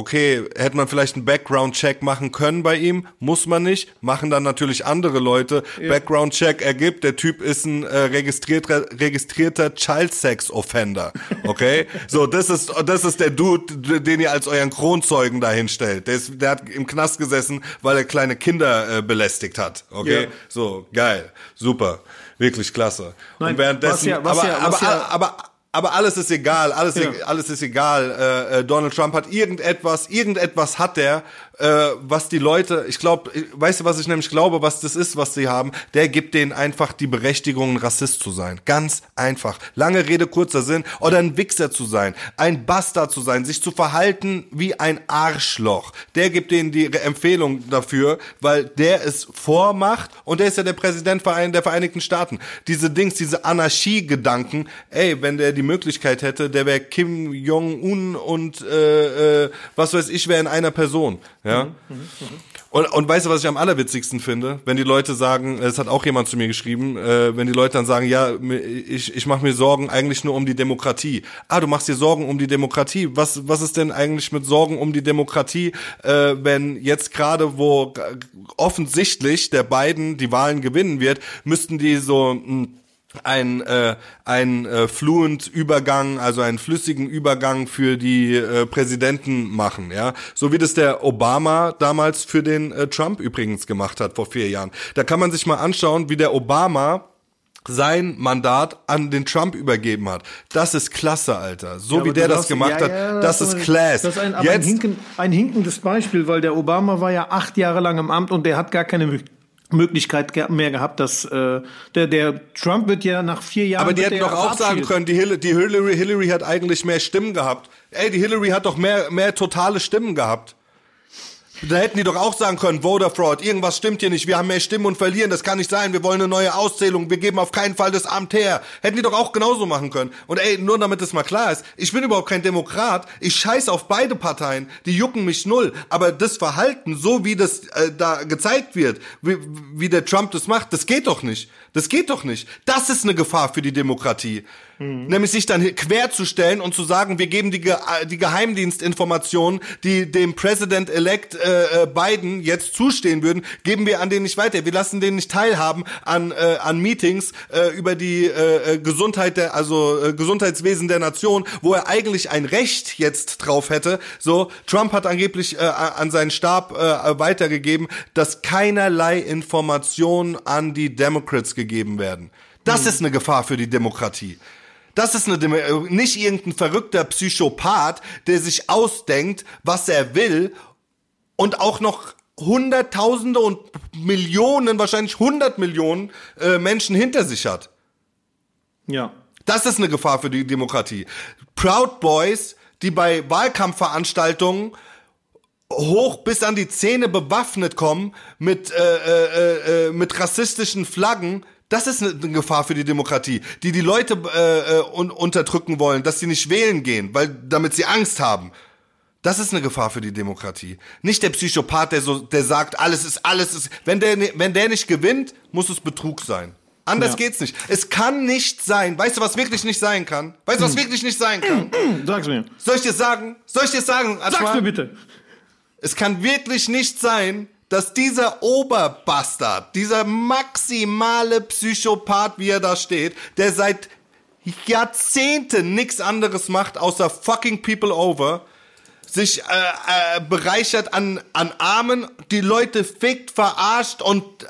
okay, hätte man vielleicht einen Background-Check machen können bei ihm, muss man nicht, machen dann natürlich andere Leute. Background-Check ergibt, der Typ ist ein äh, registrierter, registrierter Child-Sex-Offender, okay? so, das ist, das ist der Dude, den ihr als euren Kronzeugen dahin stellt. Der, ist, der hat im Knast gesessen, weil er kleine Kinder äh, belästigt hat, okay? Ja. So, geil, super, wirklich klasse. Nein, Und währenddessen, was ja- was aber, ja- aber, was ja- aber, aber alles ist egal, alles, Ja. alles ist egal. Äh, äh, Donald Trump hat irgendetwas, irgendetwas hat der, äh, was die Leute, ich glaube, weißt du, was ich nämlich glaube, was das ist, was sie haben? Der gibt denen einfach die Berechtigung, Rassist zu sein. Ganz einfach. Lange Rede, kurzer Sinn. Oder ein Wichser zu sein, ein Bastard zu sein, sich zu verhalten wie ein Arschloch. Der gibt denen die Empfehlung dafür, weil der es vormacht und der ist ja der Präsident der Vereinigten Staaten. Diese Dings, diese Anarchie-Gedanken, ey, wenn der die Möglichkeit hätte, der wäre Kim Jong-un und äh, äh, was weiß ich, wäre in einer Person. Und, und weißt du, was ich am allerwitzigsten finde? Wenn die Leute sagen, es hat auch jemand zu mir geschrieben, äh, wenn die Leute dann sagen, ja, ich, ich mache mir Sorgen eigentlich nur um die Demokratie. Ah, du machst dir Sorgen um die Demokratie. Was, was ist denn eigentlich mit Sorgen um die Demokratie, äh, wenn jetzt gerade, wo offensichtlich der Biden die Wahlen gewinnen wird, müssten die so... Mh, ein äh, ein äh, fluent Übergang, also einen flüssigen Übergang für die äh, Präsidenten machen, ja, so wie das der Obama damals für den äh, Trump übrigens gemacht hat vor vier Jahren. Da kann man sich mal anschauen, wie der Obama sein Mandat an den Trump übergeben hat. Das ist klasse, Alter. So Ja, wie der das gemacht ja, hat, ja, das ist aber class. Das ist ein, aber ein, Jetzt hinken, ein hinkendes Beispiel, weil der Obama war ja acht Jahre lang im Amt und der hat gar keine Mö- Möglichkeit mehr gehabt, dass äh, der, der Trump wird ja nach vier Jahren. Aber die hätten doch auch sagen können, die, Hillary, die Hillary, Hillary hat eigentlich mehr Stimmen gehabt. Ey, die Hillary hat doch mehr, mehr totale Stimmen gehabt. Da hätten die doch auch sagen können, Voter Fraud, irgendwas stimmt hier nicht, wir haben mehr Stimmen und verlieren, das kann nicht sein, wir wollen eine neue Auszählung, wir geben auf keinen Fall das Amt her. Hätten die doch auch genauso machen können. Und ey, nur damit es mal klar ist, ich bin überhaupt kein Demokrat, ich scheiß auf beide Parteien, die jucken mich null, aber das Verhalten, so wie das äh, da gezeigt wird, wie, wie der Trump das macht, das geht doch nicht. Das geht doch nicht. Das ist eine Gefahr für die Demokratie. Mhm. Nämlich sich dann querzustellen und zu sagen, wir geben die, Ge die Geheimdienstinformationen, die dem President-elect äh, äh, Biden jetzt zustehen würden, geben wir an den nicht weiter. Wir lassen den nicht teilhaben an, äh, an Meetings äh, über die äh, äh Gesundheit der, also äh, Gesundheitswesen der Nation, wo er eigentlich ein Recht jetzt drauf hätte. So, Trump hat angeblich äh, an seinen Stab äh, weitergegeben, dass keinerlei Informationen an die Democrats gegeben werden. Das mhm. ist eine Gefahr für die Demokratie. Das ist eine, äh, nicht irgendein verrückter Psychopath, der sich ausdenkt, was er will und auch noch Hunderttausende und Millionen, wahrscheinlich hundert Millionen äh, Menschen hinter sich hat. Ja. Das ist eine Gefahr für die Demokratie. Proud Boys, die bei Wahlkampfveranstaltungen hoch bis an die Zähne bewaffnet kommen mit, äh, äh, äh, mit rassistischen Flaggen, das ist eine Gefahr für die Demokratie, die die Leute äh, äh, un unterdrücken wollen, dass sie nicht wählen gehen, weil damit sie Angst haben. Das ist eine Gefahr für die Demokratie. Nicht der Psychopath, der so, der sagt, alles ist, alles ist. Wenn der, wenn der nicht gewinnt, muss es Betrug sein. Anders ja. geht's nicht. Es kann nicht sein. Weißt du, was wirklich nicht sein kann? Weißt du, was hm. wirklich nicht sein kann? Sag's mir. Soll ich dir sagen? Soll ich dir sagen? Sag's mir bitte. Es kann wirklich nicht sein, dass dieser Oberbastard, dieser maximale Psychopath, wie er da steht, der seit Jahrzehnten nichts anderes macht, außer fucking people over, sich äh, äh, bereichert an, an Armen, die Leute fickt, verarscht und äh,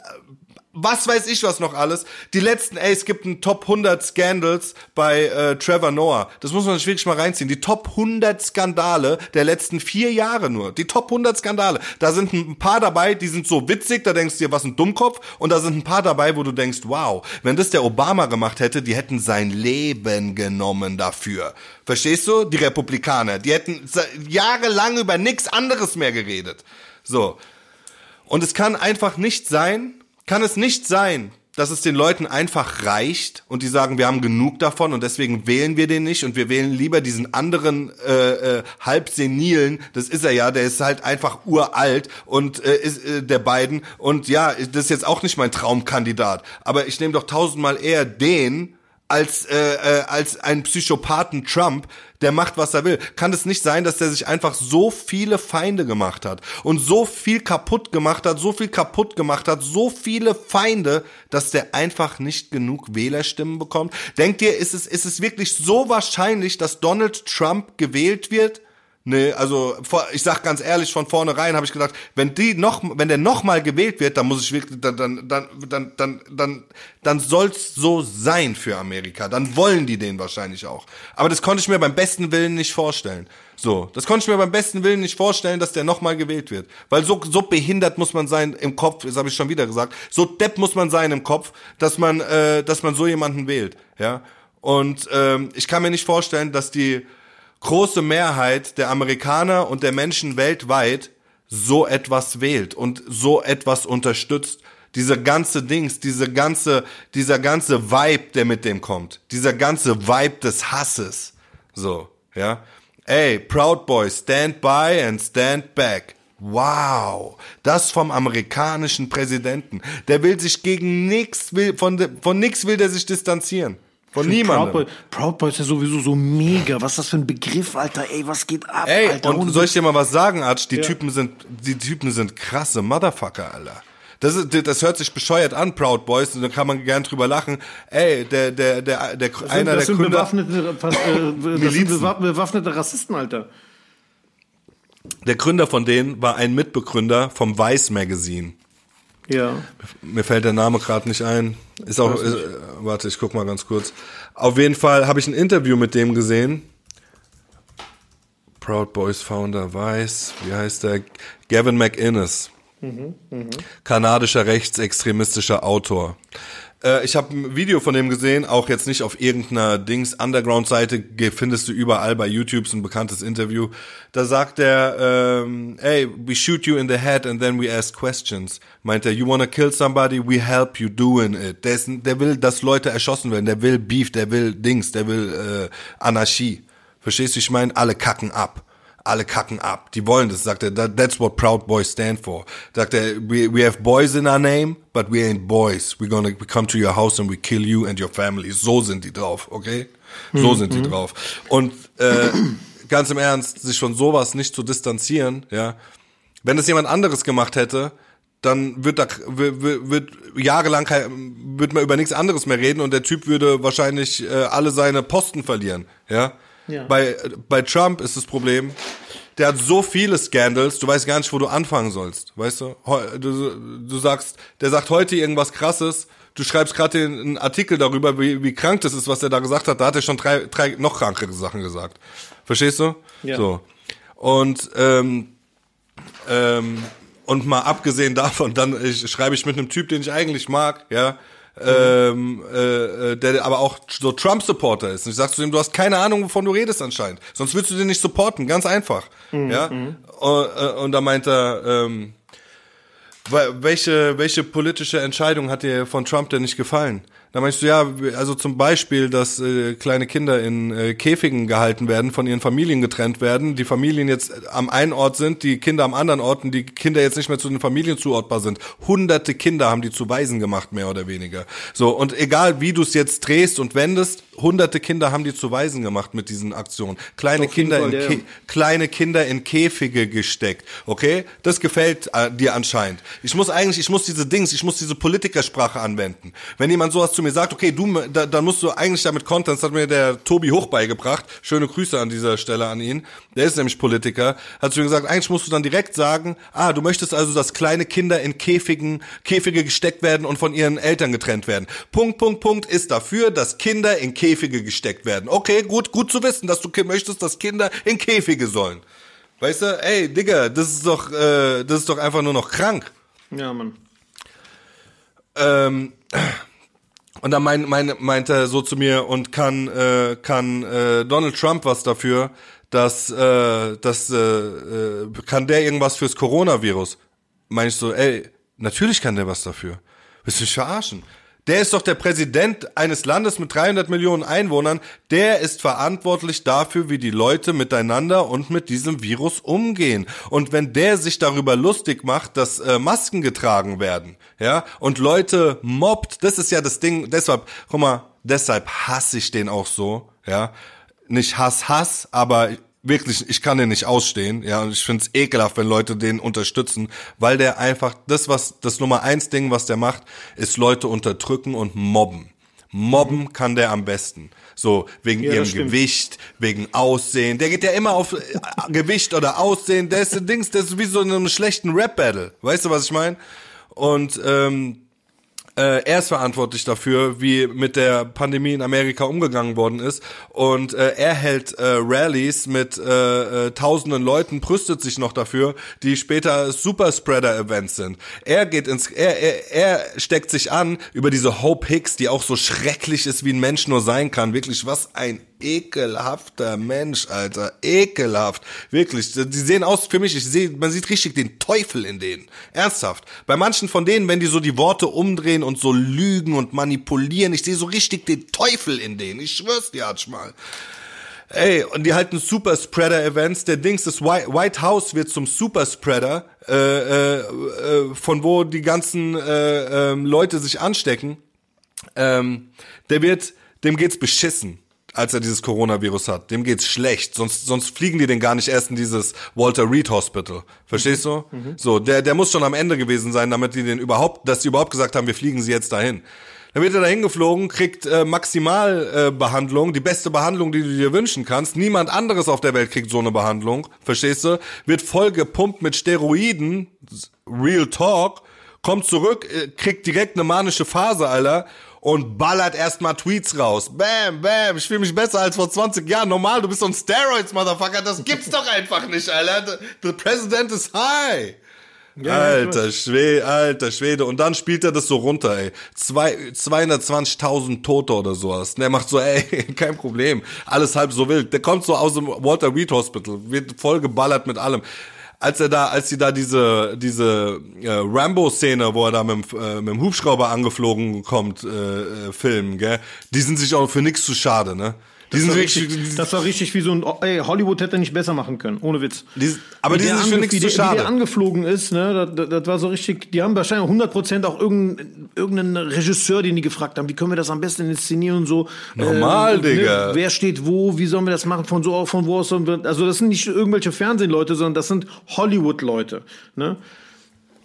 was weiß ich was noch alles. Die letzten, ey, es gibt einen Top 100 Scandals bei äh, Trevor Noah. Das muss man sich wirklich mal reinziehen. Die Top 100 Skandale der letzten vier Jahre nur. Die Top 100 Skandale. Da sind ein paar dabei, die sind so witzig, da denkst du dir, was ein Dummkopf. Und da sind ein paar dabei, wo du denkst, wow, wenn das der Obama gemacht hätte, die hätten sein Leben genommen dafür. Verstehst du? Die Republikaner, die hätten jahrelang über nichts anderes mehr geredet. So. Und es kann einfach nicht sein, kann es nicht sein, dass es den Leuten einfach reicht und die sagen, wir haben genug davon und deswegen wählen wir den nicht und wir wählen lieber diesen anderen äh, äh, halb senilen, das ist er ja, der ist halt einfach uralt und äh, ist äh, der beiden und ja, das ist jetzt auch nicht mein Traumkandidat, aber ich nehme doch tausendmal eher den als äh, äh, als ein Psychopathen Trump, der macht, was er will. Kann es nicht sein, dass der sich einfach so viele Feinde gemacht hat und so viel kaputt gemacht hat, so viel kaputt gemacht hat, so viele Feinde, dass der einfach nicht genug Wählerstimmen bekommt? Denkt ihr, ist es, ist es wirklich so wahrscheinlich, dass Donald Trump gewählt wird? Nee, also ich sag ganz ehrlich, von vornherein habe ich gedacht, wenn die noch, wenn der noch mal gewählt wird, dann muss ich wirklich, dann, dann, dann, dann, dann, dann, dann soll's so sein für Amerika. Dann wollen die den wahrscheinlich auch. Aber das konnte ich mir beim besten Willen nicht vorstellen. So, das konnte ich mir beim besten Willen nicht vorstellen, dass der noch mal gewählt wird, weil so so behindert muss man sein im Kopf. Das habe ich schon wieder gesagt. So depp muss man sein im Kopf, dass man, äh, dass man so jemanden wählt. Ja. Und ähm, ich kann mir nicht vorstellen, dass die große Mehrheit der Amerikaner und der Menschen weltweit so etwas wählt und so etwas unterstützt. Diese ganze Dings, diese ganze, dieser ganze Vibe, der mit dem kommt. Dieser ganze Vibe des Hasses. So, ja. Ey, Proud Boy, stand by and stand back. Wow, das vom amerikanischen Präsidenten. Der will sich gegen nichts, will, von, von nichts will der sich distanzieren. Von niemandem. Proud Boy, Proud Boy ist ja sowieso so mega. Was ist das für ein Begriff, Alter? Ey, was geht ab, Ey, Alter? und soll ich dir mal was sagen, Arch? Die ja. Typen sind, die Typen sind krasse Motherfucker, Alter. Das, ist, das hört sich bescheuert an, Proud Boys, und da kann man gern drüber lachen. Ey, der, der, der, der, das einer das der sind Bewaffnete, fast, äh, das sind bewaffnete Rassisten, Alter. Der Gründer von denen war ein Mitbegründer vom Vice Magazine. Ja. Mir fällt der Name gerade nicht ein. Ist auch, ist, warte, ich guck mal ganz kurz. Auf jeden Fall habe ich ein Interview mit dem gesehen. Proud Boys Founder Weiß, wie heißt der? Gavin McInnes. Mhm, mh. Kanadischer rechtsextremistischer Autor. Äh, ich habe ein Video von dem gesehen, auch jetzt nicht auf irgendeiner Dings Underground-Seite, findest du überall bei YouTube so ein bekanntes Interview. Da sagt er, ähm, hey, we shoot you in the head and then we ask questions. Meint er, you wanna kill somebody, we help you doing it. Der, ist, der will, dass Leute erschossen werden, der will Beef, der will Dings, der will äh, Anarchie. Verstehst du, ich meine, alle kacken ab alle kacken ab. Die wollen das, sagt er. That's what Proud Boys stand for. Sagt er, we, we have boys in our name, but we ain't boys. We're gonna we come to your house and we kill you and your family. So sind die drauf, okay? So sind die drauf. Und äh, ganz im Ernst, sich von sowas nicht zu distanzieren, ja. Wenn es jemand anderes gemacht hätte, dann wird da wird, wird jahrelang wird man über nichts anderes mehr reden und der Typ würde wahrscheinlich äh, alle seine Posten verlieren, ja? Ja. Bei bei Trump ist das Problem, der hat so viele Scandals, du weißt gar nicht, wo du anfangen sollst, weißt du? Du, du sagst, der sagt heute irgendwas krasses, du schreibst gerade einen Artikel darüber, wie, wie krank das ist, was er da gesagt hat, da hat er schon drei, drei noch krankere Sachen gesagt. Verstehst du? Ja. So. Und ähm, ähm, und mal abgesehen davon, dann ich, schreibe ich mit einem Typ, den ich eigentlich mag, ja, ähm, äh, äh, der aber auch so Trump-Supporter ist. Und ich sag zu ihm, du hast keine Ahnung, wovon du redest anscheinend. Sonst würdest du den nicht supporten, ganz einfach. Mhm. Ja. Mhm. Und, äh, und da meint er, ähm, welche, welche politische Entscheidung hat dir von Trump denn nicht gefallen? Da meinst du, ja, also zum Beispiel, dass äh, kleine Kinder in äh, Käfigen gehalten werden, von ihren Familien getrennt werden, die Familien jetzt am einen Ort sind, die Kinder am anderen Ort und die Kinder jetzt nicht mehr zu den Familien zuortbar sind. Hunderte Kinder haben die zu Waisen gemacht, mehr oder weniger. So, und egal wie du es jetzt drehst und wendest, hunderte Kinder haben die zu Waisen gemacht mit diesen Aktionen. Kleine Kinder Fall, in ja. kleine Kinder in Käfige gesteckt. Okay? Das gefällt äh, dir anscheinend. Ich muss eigentlich, ich muss diese Dings, ich muss diese Politikersprache anwenden. Wenn jemand sowas zu mir sagt, okay, du, da, dann musst du eigentlich damit Content, das hat mir der Tobi Hoch beigebracht. Schöne Grüße an dieser Stelle an ihn. Der ist nämlich Politiker. Hat zu mir gesagt, eigentlich musst du dann direkt sagen, ah, du möchtest also, dass kleine Kinder in Käfigen, Käfige gesteckt werden und von ihren Eltern getrennt werden. Punkt, Punkt, Punkt ist dafür, dass Kinder in Käfige gesteckt werden. Okay, gut, gut zu wissen, dass du möchtest, dass Kinder in Käfige sollen. Weißt du, ey, Digga, das ist doch, äh, das ist doch einfach nur noch krank. Ja, Mann. Ähm, und dann mein, mein, meint er so zu mir und kann, äh, kann äh, Donald Trump was dafür, dass, äh, dass äh, äh, kann der irgendwas fürs Coronavirus? Meine ich so, ey, natürlich kann der was dafür. Willst du mich verarschen? Der ist doch der Präsident eines Landes mit 300 Millionen Einwohnern. Der ist verantwortlich dafür, wie die Leute miteinander und mit diesem Virus umgehen. Und wenn der sich darüber lustig macht, dass äh, Masken getragen werden, ja, und Leute mobbt, das ist ja das Ding. Deshalb, guck mal, deshalb hasse ich den auch so, ja. Nicht Hass, Hass, aber wirklich, ich kann den nicht ausstehen, ja, und ich find's ekelhaft, wenn Leute den unterstützen, weil der einfach, das was, das Nummer eins Ding, was der macht, ist Leute unterdrücken und mobben. Mobben mhm. kann der am besten. So, wegen ja, ihrem Gewicht, wegen Aussehen. Der geht ja immer auf äh, Gewicht oder Aussehen. Der ist ein Dings, der ist wie so in einem schlechten Rap-Battle. Weißt du, was ich meine? Und ähm, äh, er ist verantwortlich dafür, wie mit der Pandemie in Amerika umgegangen worden ist. Und äh, er hält äh, Rallies mit äh, äh, tausenden Leuten, brüstet sich noch dafür, die später Superspreader-Events sind. Er geht ins, er, er, er steckt sich an über diese Hope Hicks, die auch so schrecklich ist, wie ein Mensch nur sein kann. Wirklich, was ein ekelhafter Mensch, Alter. Ekelhaft. Wirklich. Die sehen aus für mich, ich sehe, man sieht richtig den Teufel in denen. Ernsthaft. Bei manchen von denen, wenn die so die Worte umdrehen und so lügen und manipulieren, ich sehe so richtig den Teufel in denen. Ich schwör's dir, Arsch mal. Ey, und die halten Superspreader-Events. Der Dings, das White House wird zum Superspreader, äh, äh, äh, von wo die ganzen äh, äh, Leute sich anstecken. Ähm, der wird, dem geht's beschissen als er dieses Coronavirus hat. Dem geht's schlecht. Sonst, sonst fliegen die den gar nicht erst in dieses Walter Reed Hospital. Verstehst du? Mhm. So, der, der muss schon am Ende gewesen sein, damit die den überhaupt, dass die überhaupt gesagt haben, wir fliegen sie jetzt dahin. Dann wird er dahin geflogen, kriegt äh, Maximalbehandlung, äh, die beste Behandlung, die du dir wünschen kannst. Niemand anderes auf der Welt kriegt so eine Behandlung, verstehst du? Wird voll gepumpt mit Steroiden, Real Talk, kommt zurück, äh, kriegt direkt eine manische Phase, Alter, und ballert erstmal Tweets raus. Bam, bam, ich fühle mich besser als vor 20 Jahren. Normal, du bist so ein Steroids, Motherfucker. Das gibt's doch einfach nicht, Alter. The President is high. Ja, alter Schwede, alter Schwede. Und dann spielt er das so runter, ey. 220.000 Tote oder sowas. Und er macht so, ey, kein Problem. Alles halb so wild. Der kommt so aus dem Walter Reed Hospital, wird voll geballert mit allem als er da, als sie da diese diese äh, Rambo-Szene, wo er da mit, äh, mit dem Hubschrauber angeflogen kommt, äh, äh, filmen, gell, die sind sich auch für nix zu schade, ne? Die das, war richtig, das war richtig wie so ein, ey, Hollywood hätte nicht besser machen können, ohne Witz. Dies, aber wie dieses ist für nichts zu schade. Wie der angeflogen ist, ne, das, das, war so richtig, die haben wahrscheinlich 100% auch irgendeinen, irgendeinen Regisseur, den die gefragt haben, wie können wir das am besten inszenieren und so. Normal, äh, Digga. Ne, wer steht wo, wie sollen wir das machen, von so, von wo aus, also das sind nicht irgendwelche Fernsehleute, sondern das sind Hollywood-Leute, ne.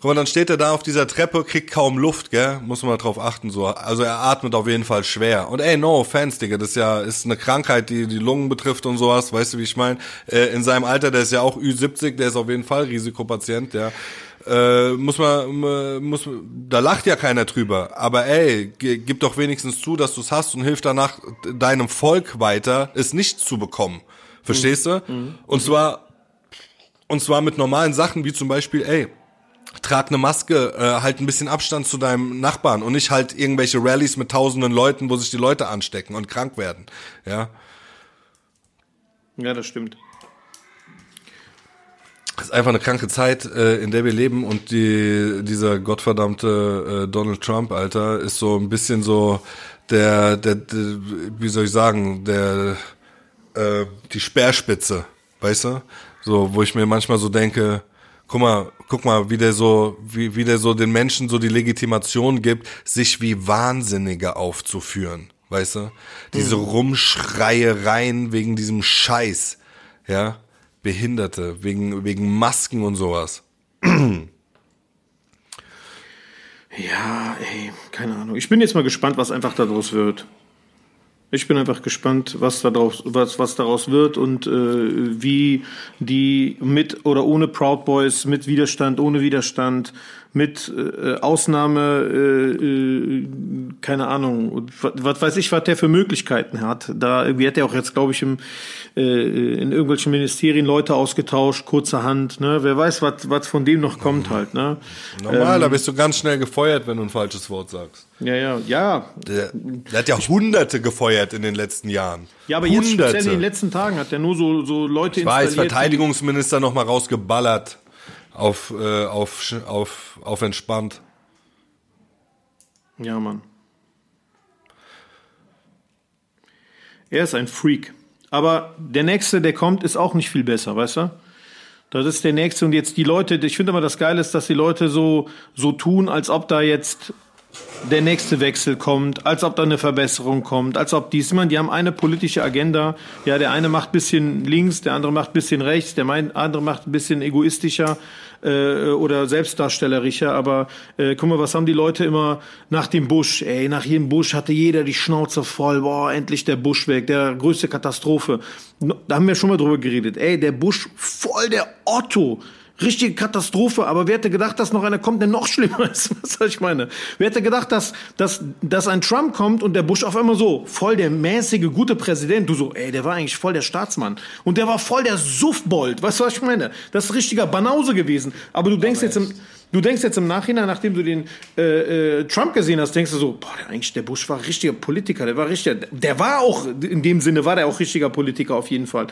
Guck mal, dann steht er da auf dieser Treppe, kriegt kaum Luft, gell? Muss man drauf achten, so. Also er atmet auf jeden Fall schwer. Und ey, no offense, Digga, das ist ja, ist eine Krankheit, die die Lungen betrifft und sowas, weißt du, wie ich meine? Äh, in seinem Alter, der ist ja auch Ü70, der ist auf jeden Fall Risikopatient, ja. Äh, muss man, muss, da lacht ja keiner drüber. Aber ey, gib doch wenigstens zu, dass du es hast und hilf danach deinem Volk weiter, es nicht zu bekommen. Verstehst du? Mhm. Und zwar, und zwar mit normalen Sachen wie zum Beispiel, ey, trag eine Maske, äh, halt ein bisschen Abstand zu deinem Nachbarn und nicht halt irgendwelche Rallyes mit tausenden Leuten, wo sich die Leute anstecken und krank werden. Ja. Ja, das stimmt. Das ist einfach eine kranke Zeit, äh, in der wir leben und die, dieser gottverdammte äh, Donald Trump, Alter, ist so ein bisschen so der, der, der wie soll ich sagen, der, äh, die Speerspitze, weißt du? So, wo ich mir manchmal so denke, guck mal, guck mal, wie der so, wie, wie der so den Menschen so die Legitimation gibt, sich wie Wahnsinnige aufzuführen. Weißt du? Diese mhm. Rumschreiereien wegen diesem Scheiß. Ja? Behinderte, wegen, wegen Masken und sowas. Ja, ey, keine Ahnung. Ich bin jetzt mal gespannt, was einfach daraus wird. Ich bin einfach gespannt, was daraus, was, was daraus wird und äh, wie die mit oder ohne Proud Boys, mit Widerstand, ohne Widerstand, mit äh, Ausnahme, äh, äh, keine Ahnung, was, weiß ich, was der für Möglichkeiten hat. Da irgendwie hat er auch jetzt, glaube ich, im, äh, in irgendwelchen Ministerien Leute ausgetauscht, kurzerhand. Ne? Wer weiß, was, von dem noch kommt halt. Ne? Normal, ähm, da bist du ganz schnell gefeuert, wenn du ein falsches Wort sagst. Ja, ja, ja. Der, der hat ja Hunderte gefeuert in den letzten Jahren. Ja, aber Hunderte. jetzt speziell in den letzten Tagen hat er nur so, so Leute ich weiß, Verteidigungsminister noch mal rausgeballert auf, äh, auf, auf, auf entspannt. Ja, Mann. Er ist ein Freak. Aber der nächste, der kommt, ist auch nicht viel besser, weißt du? Das ist der nächste und jetzt die Leute, ich finde immer das Geile ist, dass die Leute so, so tun, als ob da jetzt der nächste Wechsel kommt, als ob da eine Verbesserung kommt, als ob dies, man, die haben eine politische Agenda. Ja, der eine macht bisschen links, der andere macht bisschen rechts, der andere macht ein bisschen egoistischer äh, oder selbstdarstellerischer. Aber äh, guck mal, was haben die Leute immer nach dem Busch? Ey, nach jedem Busch hatte jeder die Schnauze voll. Boah, endlich der Busch weg, der größte Katastrophe. Da haben wir schon mal drüber geredet. Ey, der Busch voll der Otto richtige Katastrophe. Aber wer hätte gedacht, dass noch einer kommt, der noch schlimmer ist? Was ich meine? Wer hätte gedacht, dass, dass, dass ein Trump kommt und der Bush auf einmal so voll der mäßige, gute Präsident. Du so, ey, der war eigentlich voll der Staatsmann. Und der war voll der Suffbold. Weißt du, was ich meine? Das ist richtiger Banause gewesen. Aber du denkst Aber jetzt im, Du denkst jetzt im Nachhinein, nachdem du den äh, äh, Trump gesehen hast, denkst du so, boah, eigentlich der Bush war richtiger Politiker, der war richtiger, der war auch, in dem Sinne war der auch richtiger Politiker auf jeden Fall.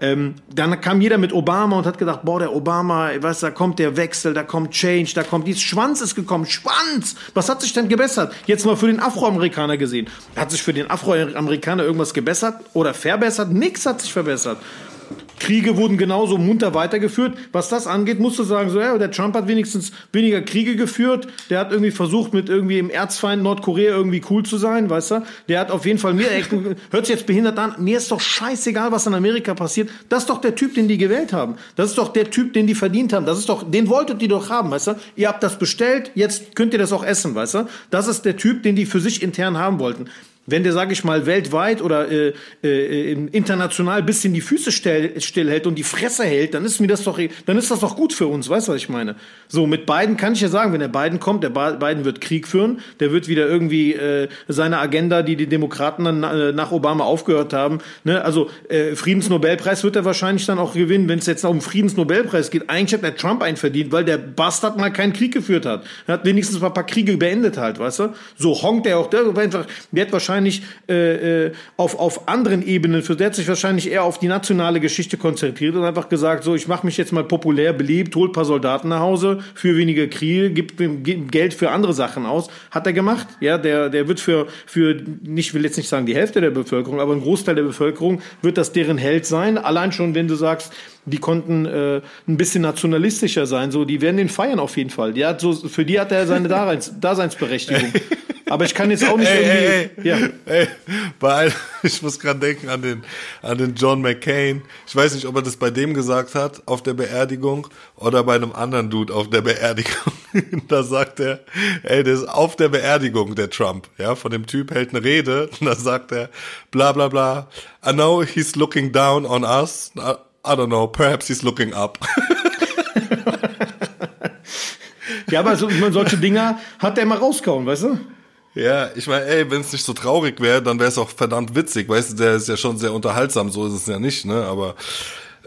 Ähm, dann kam jeder mit Obama und hat gedacht, boah, der Obama, weißt da kommt der Wechsel, da kommt Change, da kommt dies, Schwanz ist gekommen, Schwanz! Was hat sich denn gebessert? Jetzt mal für den Afroamerikaner gesehen. Hat sich für den Afroamerikaner irgendwas gebessert oder verbessert? Nix hat sich verbessert. Kriege wurden genauso munter weitergeführt. Was das angeht, musst du sagen, so, ja, der Trump hat wenigstens weniger Kriege geführt. Der hat irgendwie versucht, mit irgendwie im Erzfeind Nordkorea irgendwie cool zu sein, weißt du? Der hat auf jeden Fall mir, hört sich jetzt behindert an, mir ist doch scheißegal, was in Amerika passiert. Das ist doch der Typ, den die gewählt haben. Das ist doch der Typ, den die verdient haben. Das ist doch, den wolltet ihr doch haben, weißt du? Ihr habt das bestellt, jetzt könnt ihr das auch essen, weißt du? Das ist der Typ, den die für sich intern haben wollten wenn der, sage ich mal, weltweit oder äh, äh, international bisschen die Füße still, stillhält und die Fresse hält, dann ist mir das doch, dann ist das doch gut für uns, weißt du, was ich meine? So, mit Biden kann ich ja sagen, wenn der Biden kommt, der Biden wird Krieg führen, der wird wieder irgendwie äh, seine Agenda, die die Demokraten dann äh, nach Obama aufgehört haben, ne? also äh, Friedensnobelpreis wird er wahrscheinlich dann auch gewinnen, wenn es jetzt um Friedensnobelpreis geht. Eigentlich hat der Trump einen verdient, weil der Bastard mal keinen Krieg geführt hat. Er hat wenigstens mal ein paar Kriege beendet halt, weißt du? So honkt er auch, der, der hat wahrscheinlich wahrscheinlich äh, äh, auf, auf anderen Ebenen, der hat sich wahrscheinlich eher auf die nationale Geschichte konzentriert und einfach gesagt, so, ich mache mich jetzt mal populär, beliebt, hol ein paar Soldaten nach Hause, für weniger Kriege, gibt Geld für andere Sachen aus. Hat er gemacht. Ja, der, der wird für, für, nicht will jetzt nicht sagen die Hälfte der Bevölkerung, aber ein Großteil der Bevölkerung wird das deren Held sein. Allein schon, wenn du sagst, die konnten äh, ein bisschen nationalistischer sein. So, die werden den feiern auf jeden Fall. Die hat so, für die hat er seine Daseins, Daseinsberechtigung. Aber ich kann jetzt auch nicht ey, irgendwie. Ey, ey, ja. bei, ich muss gerade denken an den, an den John McCain. Ich weiß nicht, ob er das bei dem gesagt hat auf der Beerdigung oder bei einem anderen Dude auf der Beerdigung. da sagt er, ey, der ist auf der Beerdigung, der Trump, ja, von dem Typ hält eine Rede und da sagt er, bla bla bla. I know he's looking down on us. I don't know, perhaps he's looking up. ja, aber so, meine, solche Dinger hat der immer rausgehauen, weißt du? Ja, ich meine, ey, wenn es nicht so traurig wäre, dann wäre es auch verdammt witzig, weißt du, der ist ja schon sehr unterhaltsam, so ist es ja nicht, ne? Aber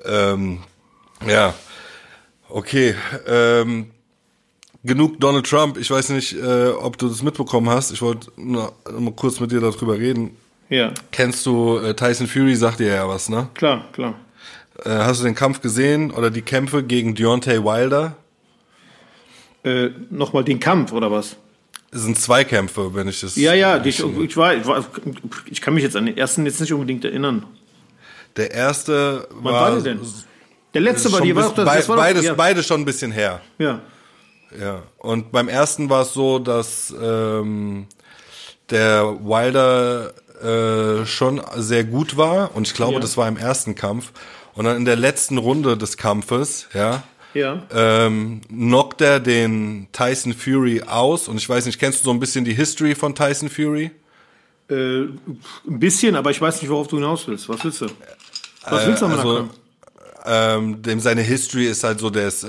ähm, ja, okay. Ähm, genug Donald Trump. Ich weiß nicht, äh, ob du das mitbekommen hast. Ich wollte nur mal kurz mit dir darüber reden. Ja. Kennst du äh, Tyson Fury? Sagt dir ja was, ne? Klar, klar. Äh, hast du den Kampf gesehen oder die Kämpfe gegen Deontay Wilder? Äh, Nochmal den Kampf oder was? Es sind zwei Kämpfe, wenn ich das. Ja, ja, ich, ich, war, ich, war, ich kann mich jetzt an den ersten jetzt nicht unbedingt erinnern. Der erste Wann war. war der denn? Der letzte war die war doch das, das war beides, ja. beide schon ein bisschen her. Ja. Ja. Und beim ersten war es so, dass ähm, der Wilder äh, schon sehr gut war und ich glaube, ja. das war im ersten Kampf. Und dann in der letzten Runde des Kampfes, ja, ja. ähm, knockt er den Tyson Fury aus. Und ich weiß nicht, kennst du so ein bisschen die History von Tyson Fury? Äh, ein bisschen, aber ich weiß nicht, worauf du hinaus willst. Was willst du? Was willst du am also, ähm, dem seine History ist halt so, der ist äh,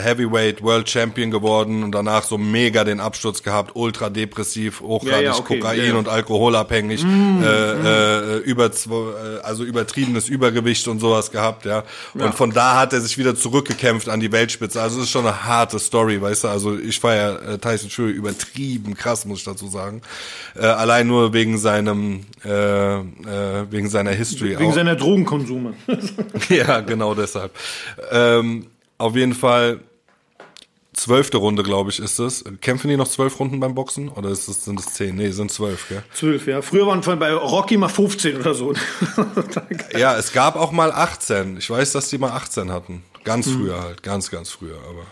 Heavyweight World Champion geworden und danach so mega den Absturz gehabt, ultra depressiv, hochgradig ja, ja, okay. Kokain ja, und alkoholabhängig, mm, äh, mm. Äh, über äh, also übertriebenes Übergewicht und sowas gehabt, ja. Und von da hat er sich wieder zurückgekämpft an die Weltspitze. Also es ist schon eine harte Story, weißt du. Also ich feier äh, Tyson Fury übertrieben krass, muss ich dazu sagen. Äh, allein nur wegen seinem äh, äh, wegen seiner History. Wegen auch. seiner Drogenkonsume. ja, genau deshalb. Ähm, auf jeden Fall zwölfte Runde, glaube ich, ist es. Kämpfen die noch zwölf Runden beim Boxen? Oder ist es, sind es zehn? Nee, sind zwölf, gell? Zwölf, ja. Früher waren bei Rocky mal 15 oder so. ja, es gab auch mal 18. Ich weiß, dass die mal 18 hatten. Ganz hm. früher halt, ganz, ganz früher. Aber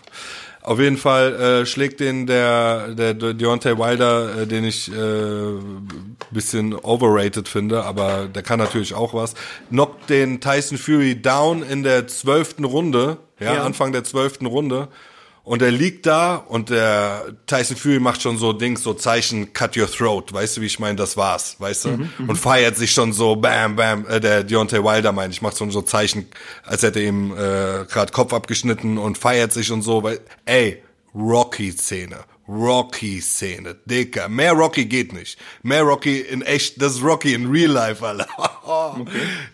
auf jeden Fall äh, schlägt den der, der Deontay Wilder, äh, den ich äh, bisschen overrated finde, aber der kann natürlich auch was, knockt den Tyson Fury down in der zwölften Runde, ja, ja. Anfang der zwölften Runde. Und er liegt da und der Tyson Fury macht schon so Dings, so Zeichen, cut your throat, weißt du, wie ich meine, das war's, weißt du? Mhm, mhm. und feiert sich schon so, bam, bam, äh, der Deontay Wilder meine ich, macht schon so Zeichen, als hätte ihm äh, gerade Kopf abgeschnitten und feiert sich und so, weil, ey, Rocky-Szene. Rocky-Szene. Dicker. Mehr Rocky geht nicht. Mehr Rocky in echt, das ist Rocky in real life, Alter. okay.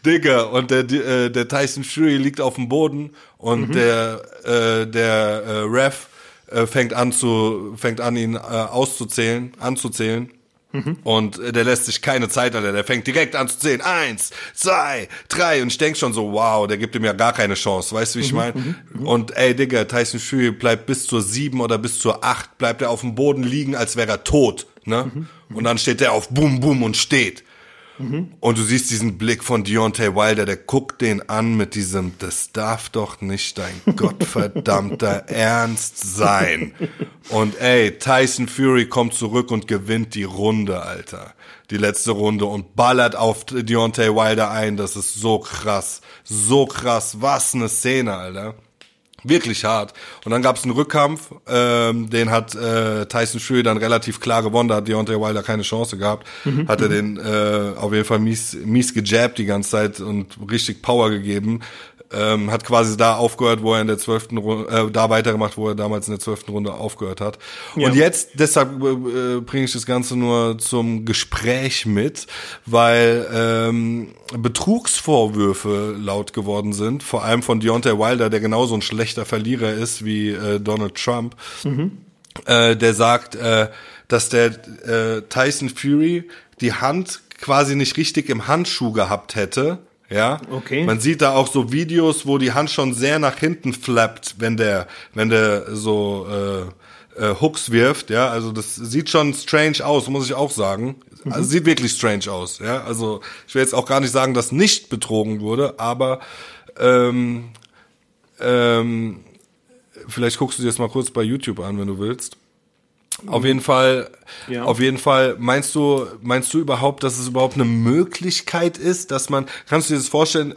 Dicker. Und der, äh, der Tyson Fury liegt auf dem Boden und mhm. der, äh, der äh, Ref äh, fängt an zu, fängt an ihn äh, auszuzählen, anzuzählen. Mhm. Und äh, der lässt sich keine Zeit, Alter. Der fängt direkt an zu zählen. Eins, zwei, drei. Und ich denk schon so, wow, der gibt ihm ja gar keine Chance. Weißt du, wie ich mhm. meine? Mhm. mhm. Und ey, Digga, Tyson Fury bleibt bis zur sieben oder bis zur acht, bleibt er auf dem Boden liegen, als wäre er tot. Ne? Mhm. Und dann steht er auf Bum Bum und steht. Und du siehst diesen Blick von Deontay Wilder, der guckt den an mit diesem, das darf doch nicht dein gottverdammter Ernst sein. Und ey, Tyson Fury kommt zurück und gewinnt die Runde, Alter. Die letzte Runde und ballert auf Deontay Wilder ein. Das ist so krass. So krass. Was eine Szene, Alter. Wirklich hart. Und dann gab es einen Rückkampf, ähm, den hat äh, Tyson Fury dann relativ klar gewonnen, da hat Deontay Wilder keine Chance gehabt. Mhm. Hat er den äh, auf jeden Fall mies, mies gejabbt die ganze Zeit und richtig Power gegeben ähm, hat quasi da aufgehört, wo er in der zwölften Runde, äh, da weitergemacht, wo er damals in der zwölften Runde aufgehört hat. Ja. Und jetzt, deshalb äh, bringe ich das Ganze nur zum Gespräch mit, weil ähm, Betrugsvorwürfe laut geworden sind, vor allem von Deontay Wilder, der genauso ein schlechter Verlierer ist wie äh, Donald Trump. Mhm. Äh, der sagt, äh, dass der äh, Tyson Fury die Hand quasi nicht richtig im Handschuh gehabt hätte. Ja, Okay. Man sieht da auch so Videos, wo die Hand schon sehr nach hinten flappt, wenn der, wenn der so äh, äh, Hooks wirft. Ja, also das sieht schon strange aus, muss ich auch sagen. Also sieht wirklich strange aus. Ja, also ich will jetzt auch gar nicht sagen, dass nicht betrogen wurde, aber ähm, ähm, vielleicht guckst du dir das mal kurz bei YouTube an, wenn du willst. Auf jeden Fall, Ja. auf jeden Fall, meinst du, meinst du überhaupt, dass es überhaupt eine Möglichkeit ist, dass man, kannst du dir das vorstellen,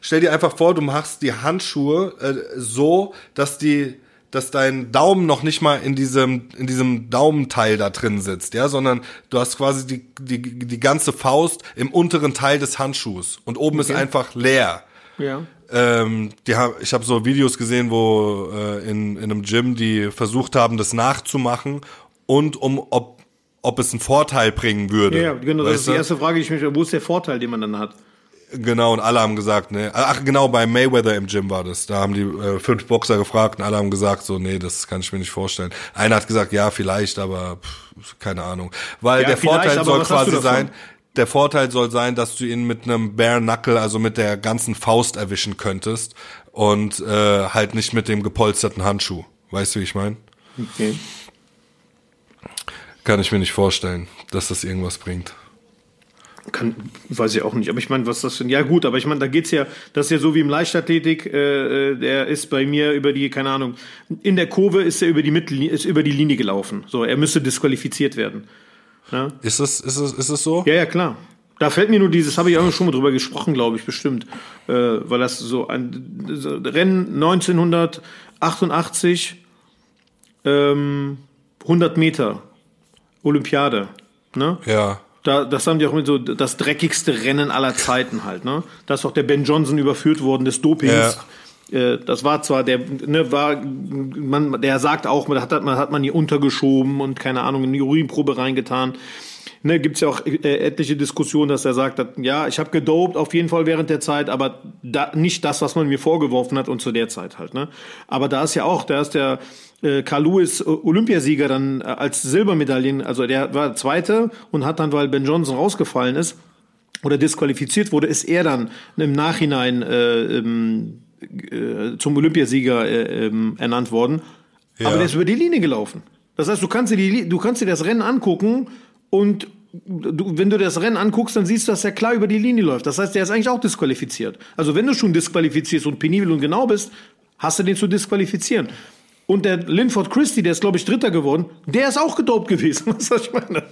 stell dir einfach vor, du machst die Handschuhe äh, so, dass die, dass dein Daumen noch nicht mal in diesem, in diesem Daumenteil da drin sitzt, ja, sondern du hast quasi die, die, die ganze Faust im unteren Teil des Handschuhs und oben ist einfach leer. Ja. Ähm, die haben, ich habe so Videos gesehen, wo äh, in, in einem Gym die versucht haben, das nachzumachen und um ob ob es einen Vorteil bringen würde. Ja, genau, das ist die erste Frage, die ich mich, wo ist der Vorteil, den man dann hat? Genau, und alle haben gesagt, ne. Ach, genau, bei Mayweather im Gym war das. Da haben die äh, fünf Boxer gefragt und alle haben gesagt, so, nee, das kann ich mir nicht vorstellen. Einer hat gesagt, ja, vielleicht, aber pff, keine Ahnung. Weil Ja, der Vorteil soll quasi sein, der Vorteil soll sein, dass du ihn mit einem Bare Knuckle, also mit der ganzen Faust erwischen könntest und äh, halt nicht mit dem gepolsterten Handschuh. Weißt du, wie ich meine? Okay. Kann ich mir nicht vorstellen, dass das irgendwas bringt. Kann, weiß ich auch nicht. Aber ich meine, was das denn? Ja gut, aber ich meine, da geht's ja, das ist ja so wie im Leichtathletik, äh, äh, der ist bei mir über die, keine Ahnung, in der Kurve ist er über die Mittellinie, ist über die Linie gelaufen. So, er müsste disqualifiziert werden. Ja, Ist es, ist es, ist es so? ja, ja klar. Da fällt mir nur dieses, habe ich auch schon mal drüber gesprochen, glaube ich, bestimmt. Äh, weil das so ein so Rennen 1988, ähm, 100 Meter, Olympiade. Ne? Ja. Da, das haben die auch mit so das dreckigste Rennen aller Zeiten halt, ne? Da ist auch der Ben Johnson überführt worden des Dopings. Äh, das war zwar der, ne, war, man, der sagt auch, man hat, man hat man die untergeschoben und keine Ahnung in die Urinprobe reingetan. Ne, gibt's ja auch äh, etliche Diskussionen, dass er sagt, hat, ja, ich habe gedopt auf jeden Fall während der Zeit, aber da, nicht das, was man mir vorgeworfen hat und zu der Zeit halt. Ne? Aber da ist ja auch, da ist der äh, Carl Lewis äh, Olympiasieger dann äh, als Silbermedaillen, also der war Zweite und hat dann, weil Ben Johnson rausgefallen ist oder disqualifiziert wurde, ist er dann im Nachhinein äh, ähm, äh, zum Olympiasieger äh, ähm, ernannt worden. Aber der ist über die Linie gelaufen. Das heißt, du kannst dir, die, du kannst dir das Rennen angucken und du, wenn du das Rennen anguckst, dann siehst du, dass er klar über die Linie läuft. Das heißt, der ist eigentlich auch disqualifiziert. Also wenn du schon disqualifizierst und penibel und genau bist, hast du den zu disqualifizieren. Und der Linford Christie, der ist, glaube ich, Dritter geworden, der ist auch gedopt gewesen. Was ich meine?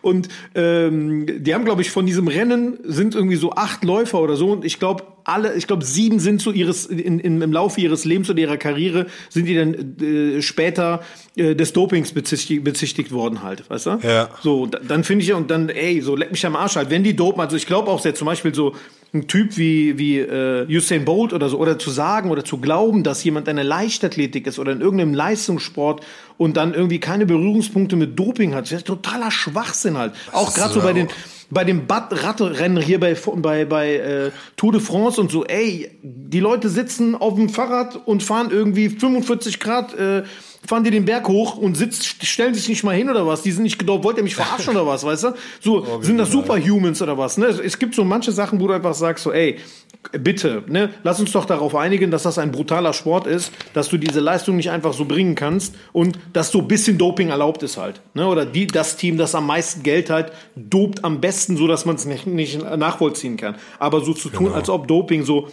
Und ähm, die haben, glaube ich, von diesem Rennen sind irgendwie so acht Läufer oder so. Und ich glaube, alle, ich glaube, sieben sind so ihres, in, in, im Laufe ihres Lebens oder ihrer Karriere sind die dann äh, später äh, des Dopings bezichtigt, bezichtigt worden halt, weißt du? Ja. So, da- dann finde ich ja, und dann, ey, so leck mich am Arsch halt, wenn die dopen, also ich glaube auch sehr zum Beispiel so ein Typ wie, wie äh, Usain Bolt oder so, oder zu sagen oder zu glauben, dass jemand eine Leichtathletik ist oder in irgendeinem Leistungssport und dann irgendwie keine Berührungspunkte mit Doping hat, das ist totaler Schwachsinn halt. Auch gerade so bei den bei dem Radrennen hier bei bei bei äh, Tour de France und so, ey, die Leute sitzen auf dem Fahrrad und fahren irgendwie 45 Grad äh, fahren die den Berg hoch und sitzt, stellen sich nicht mal hin oder was? Die sind nicht gedopt. Wollt ihr mich verarschen oder was, weißt du? So, sind das Superhumans oder was? Ne? Es gibt so manche Sachen, wo du einfach sagst, so, ey, bitte, ne, lass uns doch darauf einigen, dass das ein brutaler Sport ist, dass du diese Leistung nicht einfach so bringen kannst und dass so ein bisschen Doping erlaubt ist halt. Ne? Oder die, das Team, das am meisten Geld hat, dopt am besten, so dass man es nicht, nicht nachvollziehen kann. Aber so zu tun, als ob Doping so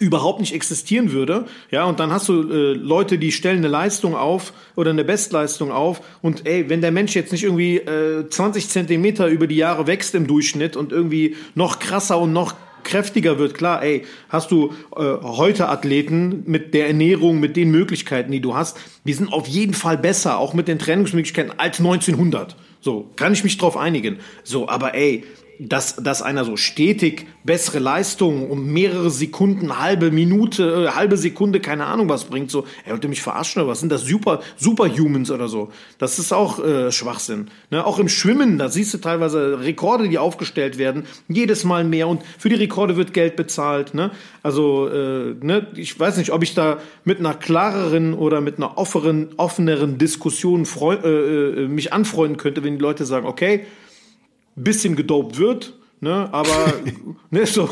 überhaupt nicht existieren würde. Ja, und dann hast du äh, Leute, die stellen eine Leistung auf oder eine Bestleistung auf und ey, wenn der Mensch jetzt nicht irgendwie äh, 20 Zentimeter über die Jahre wächst im Durchschnitt und irgendwie noch krasser und noch kräftiger wird, klar, ey, hast du äh, heute Athleten mit der Ernährung, mit den Möglichkeiten, die du hast, die sind auf jeden Fall besser, auch mit den Trainingsmöglichkeiten als 1900. So, kann ich mich drauf einigen. So, aber ey, dass, dass einer so stetig bessere Leistungen um mehrere Sekunden, halbe Minute, äh, halbe Sekunde, keine Ahnung was bringt, so, er wollte mich verarschen oder was sind das super, Superhumans oder so. Das ist auch äh, Schwachsinn. Ne? Auch im Schwimmen, da siehst du teilweise Rekorde, die aufgestellt werden, jedes Mal mehr und für die Rekorde wird Geld bezahlt. Ne? Also, äh, ne? ich weiß nicht, ob ich da mit einer klareren oder mit einer offeren, offeneren Diskussion freu äh, äh, mich anfreunden könnte, wenn die Leute sagen, okay, bisschen gedopt wird, ne, aber ne, so,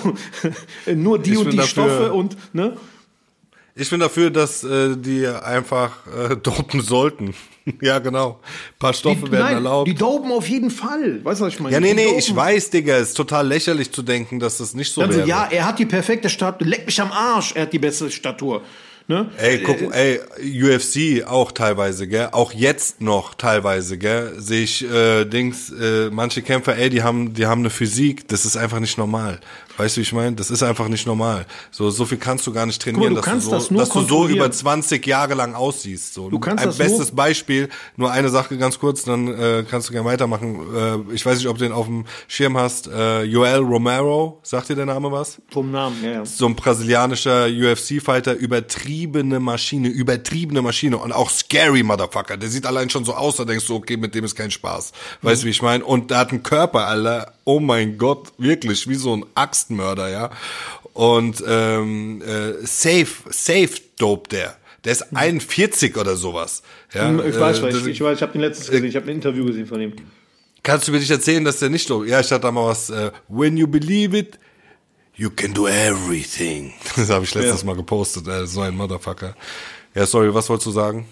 nur die Ich und die dafür- Stoffe und ne, Ich bin dafür, dass äh, die einfach äh, dopen sollten. ja, genau. Ein paar Stoffe die, werden nein, erlaubt. die dopen auf jeden Fall. Weißt du, was ich meine? ja, nee, Die nee, dopen. ich weiß, Digga, ist total lächerlich zu denken, dass das nicht so Dann so, wäre. ja, er hat die perfekte Statur. Leck mich am Arsch, er hat die beste Statur. Ne? Ey, guck, ey, UFC auch teilweise, gell? Auch jetzt noch teilweise, gell? Sehe ich äh, Dings, äh, manche Kämpfer, ey, die haben, die haben eine Physik, das ist einfach nicht normal. Weißt du, wie ich meine? Das ist einfach nicht normal. So, so viel kannst du gar nicht trainieren, du dass, du so, das nur dass du so über 20 Jahre lang aussiehst. So. Du kannst Ein das nur- bestes Beispiel, nur eine Sache ganz kurz, dann äh, kannst du gerne weitermachen. Äh, ich weiß nicht, ob du den auf dem Schirm hast. Äh, Joel Romero, sagt dir der Name was? Vom Namen, ja, ja. so ein brasilianischer UFC-Fighter, übertriebene Maschine, übertriebene Maschine und auch scary Motherfucker. Der sieht allein schon so aus, da denkst du, okay, mit dem ist kein Spaß. Weißt du, wie ich meine? Und der hat einen Körper, Alter, oh mein Gott, wirklich, wie so ein Axtmörder, ja. Und ähm, äh, safe, safe dope der. Der ist 41 oder sowas. Ja, Hm, Ich weiß, äh, ich, ich weiß, ich habe den letztens gesehen, ich habe ein Interview gesehen von ihm. Kannst du mir nicht erzählen, dass der nicht dope? Ja, ich hatte da mal was. Äh, When you believe it, you can do everything. Das habe ich letztes Ja. Mal gepostet. Äh, so ein Motherfucker. Ja, sorry, was wolltest du sagen?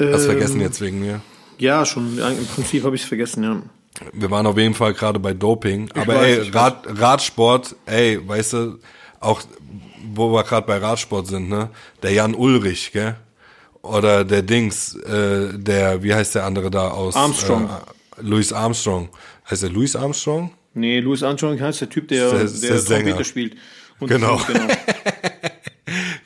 Hast Ähm, vergessen jetzt wegen mir. Ja, schon, im Prinzip habe ich es vergessen, ja. Wir waren auf jeden Fall gerade bei Doping. Aber weiß, ey, ich Rad, Radsport, ey, weißt du, auch wo wir gerade bei Radsport sind, ne? Der Jan Ulrich, gell? Oder der Dings, äh, der, wie heißt der andere da aus? Armstrong. Äh, Louis Armstrong. Heißt der Louis Armstrong? Nee, Louis Armstrong heißt der Typ, der, Der- der, der. Trompete spielt. Und Genau. genau.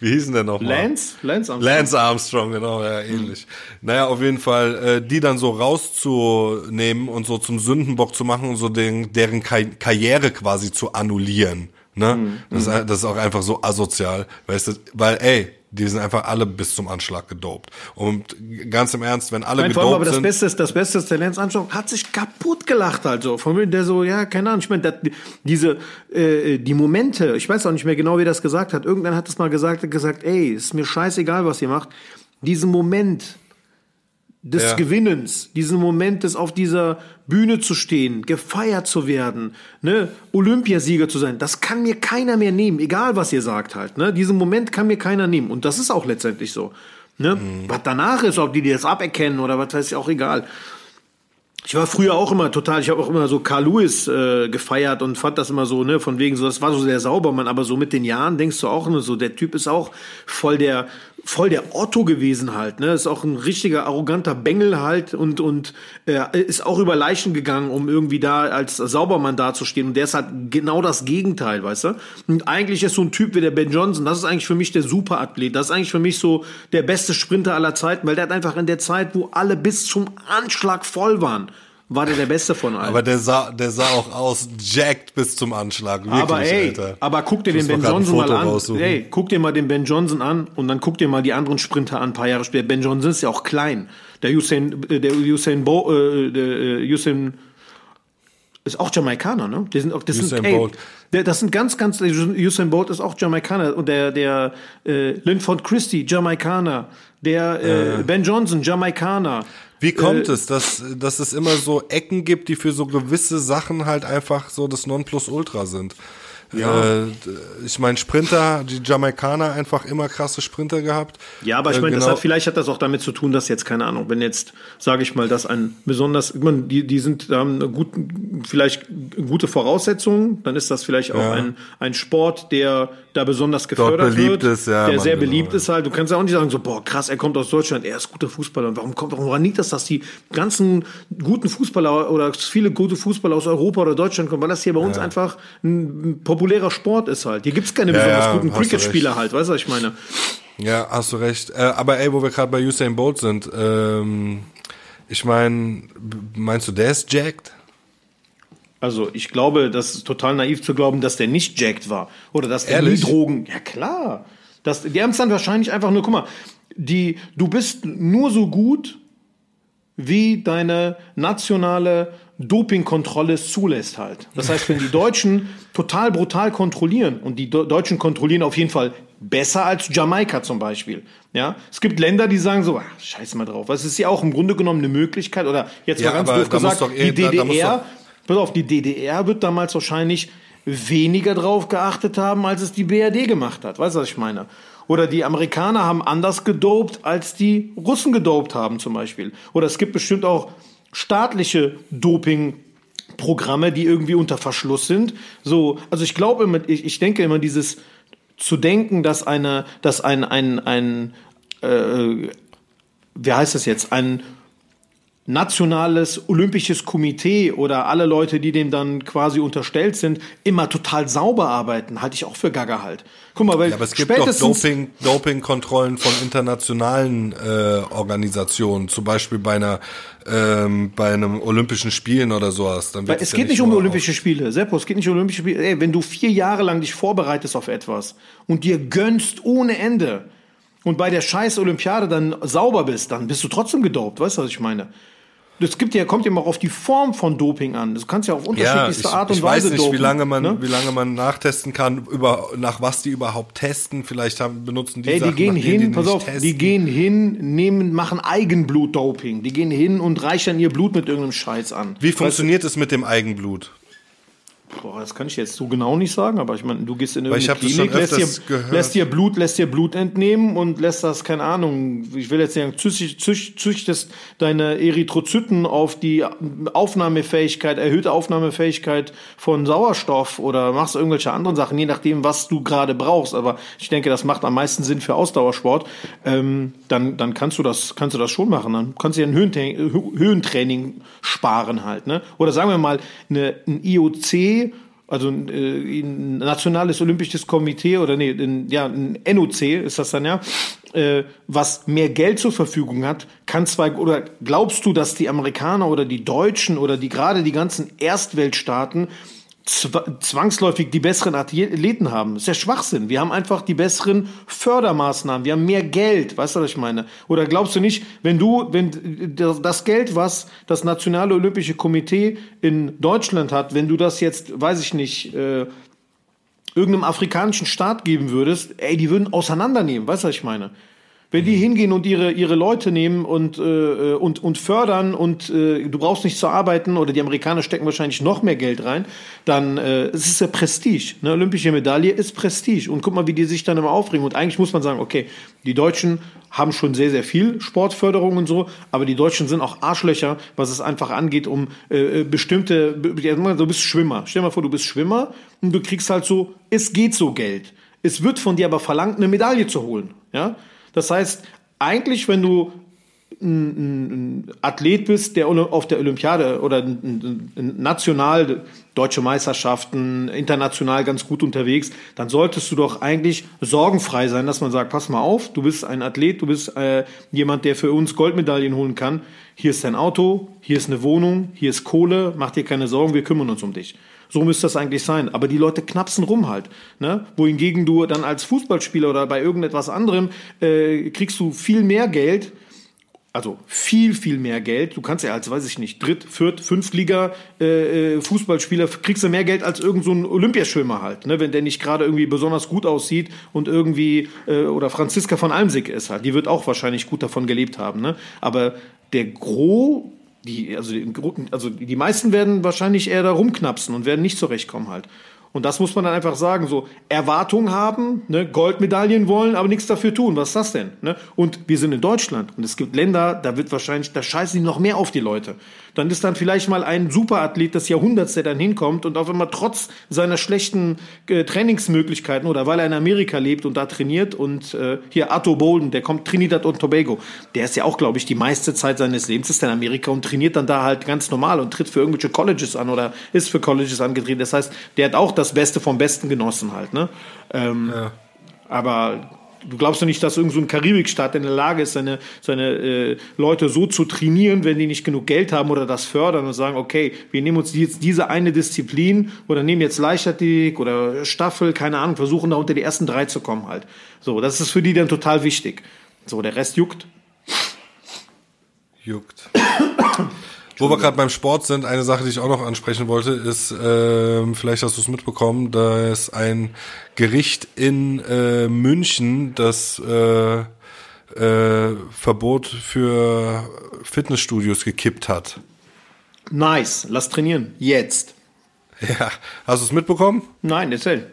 Wie hieß denn der nochmal? Lance? Lance Armstrong. Lance Armstrong, genau, ja, ähnlich. Naja, auf jeden Fall, äh, die dann so rauszunehmen und so zum Sündenbock zu machen und so den, deren Ka Karriere quasi zu annullieren. Ne? Mhm. Das, ist, das ist auch einfach so asozial, weißt du, weil, ey, die sind einfach alle bis zum Anschlag gedopt. Und ganz im Ernst, wenn alle Nein, vor allem, aber gedopt das sind, Beste ist, das Beste ist, der Lance Armstrong hat sich kaputt gelacht, also. Von mir, der so, ja, keine Ahnung, ich meine, das- diese, äh, die Momente, ich weiß auch nicht mehr genau, wie das gesagt hat. Irgendwann hat es mal gesagt, gesagt, ey, ist mir scheißegal, was ihr macht. Diesen Moment des Ja. Gewinnens, diesen Moment des auf dieser Bühne zu stehen, gefeiert zu werden, ne, Olympiasieger zu sein, das kann mir keiner mehr nehmen, egal was ihr sagt halt, ne, diesen Moment kann mir keiner nehmen und das ist auch letztendlich so, ne, was danach ist, ob die das aberkennen oder was weiß ich, auch egal. Ich war früher auch immer total, ich habe auch immer so Carl Lewis äh, gefeiert und fand das immer so, ne, von wegen so, das war so sehr sauber, man, aber so mit den Jahren denkst du auch immer so, der Typ ist auch voll der, voll der Otto gewesen halt, ne, ist auch ein richtiger arroganter Bengel halt und, und äh, ist auch über Leichen gegangen, um irgendwie da als Saubermann dazustehen. Und der ist halt genau das Gegenteil, weißt du? Und eigentlich ist so ein Typ wie der Ben Johnson, das ist eigentlich für mich der Superathlet, das ist eigentlich für mich so der beste Sprinter aller Zeiten, weil der hat einfach in der Zeit, wo alle bis zum Anschlag voll waren, war der der Beste von allen. aber der sah, der sah auch aus, jacked bis zum Anschlag, wirklich, Aber ey, Alter. aber guck dir den Ben Johnson mal an. raussuchen. Ey, guck dir mal den Ben Johnson an und dann guck dir mal die anderen Sprinter an, ein paar Jahre später. Ben Johnson ist ja auch klein. Der Usain, äh, der Usain Bo, äh, der äh, Usain ist auch Jamaikaner, ne? Die sind auch, das Usain sind, ey, Bolt. der, das sind ganz, ganz, Usain Bolt ist auch Jamaikaner und der, der äh, Linford Christie, Jamaikaner, der äh, Ben Johnson, Jamaikaner. Wie kommt Äh, es, dass, dass es immer so Ecken gibt, die für so gewisse Sachen halt einfach so das Nonplusultra sind? Ja. Äh, ich meine, Sprinter, die Jamaikaner einfach immer krasse Sprinter gehabt. Ja, aber ich Äh, meine, genau- vielleicht hat das auch damit zu tun, dass jetzt, keine Ahnung, wenn jetzt, sage ich mal, dass ein besonders, ich meine, die, die sind, haben eine gute, vielleicht gute Voraussetzungen, dann ist das vielleicht auch Ja. ein, ein Sport, der da besonders gefördert beliebt wird, ist, ja, der Mann, sehr genau, beliebt ja. ist halt. Du kannst ja auch nicht sagen, so, boah, krass, er kommt aus Deutschland, er ist guter Fußballer. Und warum kommt, warum liegt das, dass die ganzen guten Fußballer oder viele gute Fußballer aus Europa oder Deutschland kommen, weil das hier bei uns einfach ein, ein populärer Sport ist halt. Hier gibt's keine Ja, besonders ja, guten Cricket-Spieler halt, weißt du, was ich meine? Ja, hast du recht. Äh, aber ey, wo wir gerade bei Usain Bolt sind, ähm, ich meine, meinst du, der ist jacked? Also ich glaube, das ist total naiv zu glauben, dass der nicht jacked war. Oder dass der Ehrlich? nie Drogen. Ja klar. Das, die haben es dann wahrscheinlich einfach nur, guck mal, die, du bist nur so gut, wie deine nationale Dopingkontrolle zulässt halt. Das heißt, wenn die Deutschen total brutal kontrollieren und die Do Deutschen kontrollieren auf jeden Fall besser als Jamaika zum Beispiel. Ja, es gibt Länder, die sagen so, ach, scheiß mal drauf. Es ist ja auch im Grunde genommen eine Möglichkeit oder jetzt Ja, mal ganz doof gesagt, doch die da- da muss DDR Pass auf, die DDR wird damals wahrscheinlich weniger drauf geachtet haben, als es die BRD gemacht hat. Weißt du, was ich meine? Oder die Amerikaner haben anders gedopt, als die Russen gedopt haben zum Beispiel. Oder es gibt bestimmt auch staatliche Dopingprogramme, die irgendwie unter Verschluss sind. So, also ich glaube immer, ich, ich denke immer dieses zu denken, dass eine, dass ein, ein, ein, äh, wie heißt das jetzt, ein nationales olympisches Komitee oder alle Leute, die dem dann quasi unterstellt sind, immer total sauber arbeiten, halte ich auch für Gaga halt. Guck mal, weil ja, aber es gibt doch Doping, Dopingkontrollen von internationalen äh, Organisationen, zum Beispiel bei einer ähm, bei einem Olympischen Spielen oder sowas. Dann es, es geht ja nicht um Olympische Spiele, Seppo, es geht nicht um Olympische Spiele. Ey, wenn du vier Jahre lang dich vorbereitest auf etwas und dir gönnst ohne Ende und bei der scheiß Olympiade dann sauber bist, dann bist du trotzdem gedopt, weißt du, was ich meine? Das gibt ja, kommt ja immer auch auf die Form von Doping an. Das kannst ja auf unterschiedlichste ja, ich, Art und ich Weise Ich weiß nicht, dopen, wie lange man, ne? wie lange man nachtesten kann, über, nach was die überhaupt testen. Vielleicht haben, benutzen die Ey, Sachen, die gehen hin, die pass auf, testen. die gehen hin, nehmen, machen Eigenblut-Doping. Die gehen hin und reichern ihr Blut mit irgendeinem Scheiß an. Wie funktioniert es mit dem Eigenblut? Boah, das kann ich jetzt so genau nicht sagen, aber ich meine, du gehst in irgendeine Klinik, lässt dir, lässt dir, Blut, lässt dir Blut entnehmen und lässt das, keine Ahnung, ich will jetzt sagen, züchtest, züchtest deine Erythrozyten auf die Aufnahmefähigkeit, erhöhte Aufnahmefähigkeit von Sauerstoff oder machst irgendwelche anderen Sachen, je nachdem, was du gerade brauchst. Aber ich denke, das macht am meisten Sinn für Ausdauersport. Ähm, dann, dann kannst du das, kannst du das schon machen. Dann kannst du ja ein Höhentraining, Höhentraining sparen halt, ne? Oder sagen wir mal, eine, ein IOC also äh, ein nationales olympisches Komitee oder nee, ein, ja, ein NOC ist das dann ja, äh, was mehr Geld zur Verfügung hat, kann zwar oder glaubst du, dass die Amerikaner oder die Deutschen oder die gerade die ganzen Erstweltstaaten zwangsläufig die besseren Athleten haben. Das ist ja Schwachsinn. Wir haben einfach die besseren Fördermaßnahmen. Wir haben mehr Geld. Weißt du, was ich meine? Oder glaubst du nicht, wenn du, wenn das Geld, was das Nationale Olympische Komitee in Deutschland hat, wenn du das jetzt, weiß ich nicht, äh, irgendeinem afrikanischen Staat geben würdest, ey, die würden auseinandernehmen. Weißt du, was ich meine? Wenn die hingehen und ihre, ihre Leute nehmen und, äh, und, und fördern und äh, du brauchst nicht zu arbeiten oder die Amerikaner stecken wahrscheinlich noch mehr Geld rein, dann äh, es ist ja Prestige. Eine olympische Medaille ist Prestige. Und guck mal, wie die sich dann immer aufregen. Und eigentlich muss man sagen, okay, die Deutschen haben schon sehr, sehr viel Sportförderung und so, aber die Deutschen sind auch Arschlöcher, was es einfach angeht, um äh, bestimmte, du bist Schwimmer. Stell dir mal vor, du bist Schwimmer und du kriegst halt so, es geht so Geld. Es wird von dir aber verlangt, eine Medaille zu holen. Ja? Das heißt, eigentlich, wenn du ein, ein Athlet bist, der auf der Olympiade oder ein, ein, national deutsche Meisterschaften, international ganz gut unterwegs, dann solltest du doch eigentlich sorgenfrei sein, dass man sagt, pass mal auf, du bist ein Athlet, du bist äh, jemand, der für uns Goldmedaillen holen kann. Hier ist dein Auto, hier ist eine Wohnung, hier ist Kohle, mach dir keine Sorgen, wir kümmern uns um dich. So müsste das eigentlich sein. Aber die Leute knapsen rum halt. Ne? Wohingegen du dann als Fußballspieler oder bei irgendetwas anderem äh, kriegst du viel mehr Geld, also viel, viel mehr Geld. Du kannst ja als, weiß ich nicht, Dritt-, Viert-, Fünftliga äh, äh, Fußballspieler kriegst du mehr Geld als irgendein so ein Olympiaschwimmer halt, ne? wenn der nicht gerade irgendwie besonders gut aussieht und irgendwie, äh, oder Franziska von Almsick ist halt. Die wird auch wahrscheinlich gut davon gelebt haben. Ne? Aber der Gros die, also, die, also die meisten werden wahrscheinlich eher da rumknapsen und werden nicht zurechtkommen halt. Und das muss man dann einfach sagen, so Erwartungen haben, ne, Goldmedaillen wollen, aber nichts dafür tun. Was ist das denn? Ne? Und wir sind in Deutschland und es gibt Länder, da wird wahrscheinlich, da scheißen die noch mehr auf die Leute dann ist dann vielleicht mal ein Superathlet des Jahrhunderts, der dann hinkommt und auf einmal trotz seiner schlechten äh, Trainingsmöglichkeiten oder weil er in Amerika lebt und da trainiert und äh, hier Atto Bolden, der kommt Trinidad und Tobago, der ist ja auch, glaube ich, die meiste Zeit seines Lebens ist in Amerika und trainiert dann da halt ganz normal und tritt für irgendwelche Colleges an oder ist für Colleges angetreten. Das heißt, der hat auch das Beste vom Besten genossen halt, ne? Ähm, ja. Aber du glaubst doch nicht, dass irgendein so Karibikstaat in der Lage ist, seine, seine äh, Leute so zu trainieren, wenn die nicht genug Geld haben oder das fördern und sagen, okay, wir nehmen uns jetzt diese eine Disziplin oder nehmen jetzt Leichtathletik oder Staffel, keine Ahnung, versuchen da unter die ersten drei zu kommen halt. So, das ist für die dann total wichtig. So, der Rest juckt. Juckt. Wo wir gerade beim Sport sind, eine Sache, die ich auch noch ansprechen wollte, ist, äh, vielleicht hast du es mitbekommen, da ist ein Gericht in äh, München, das äh, äh, Verbot für Fitnessstudios gekippt hat. Nice, lass trainieren. Jetzt. Ja, hast du es mitbekommen? Nein, erzähl.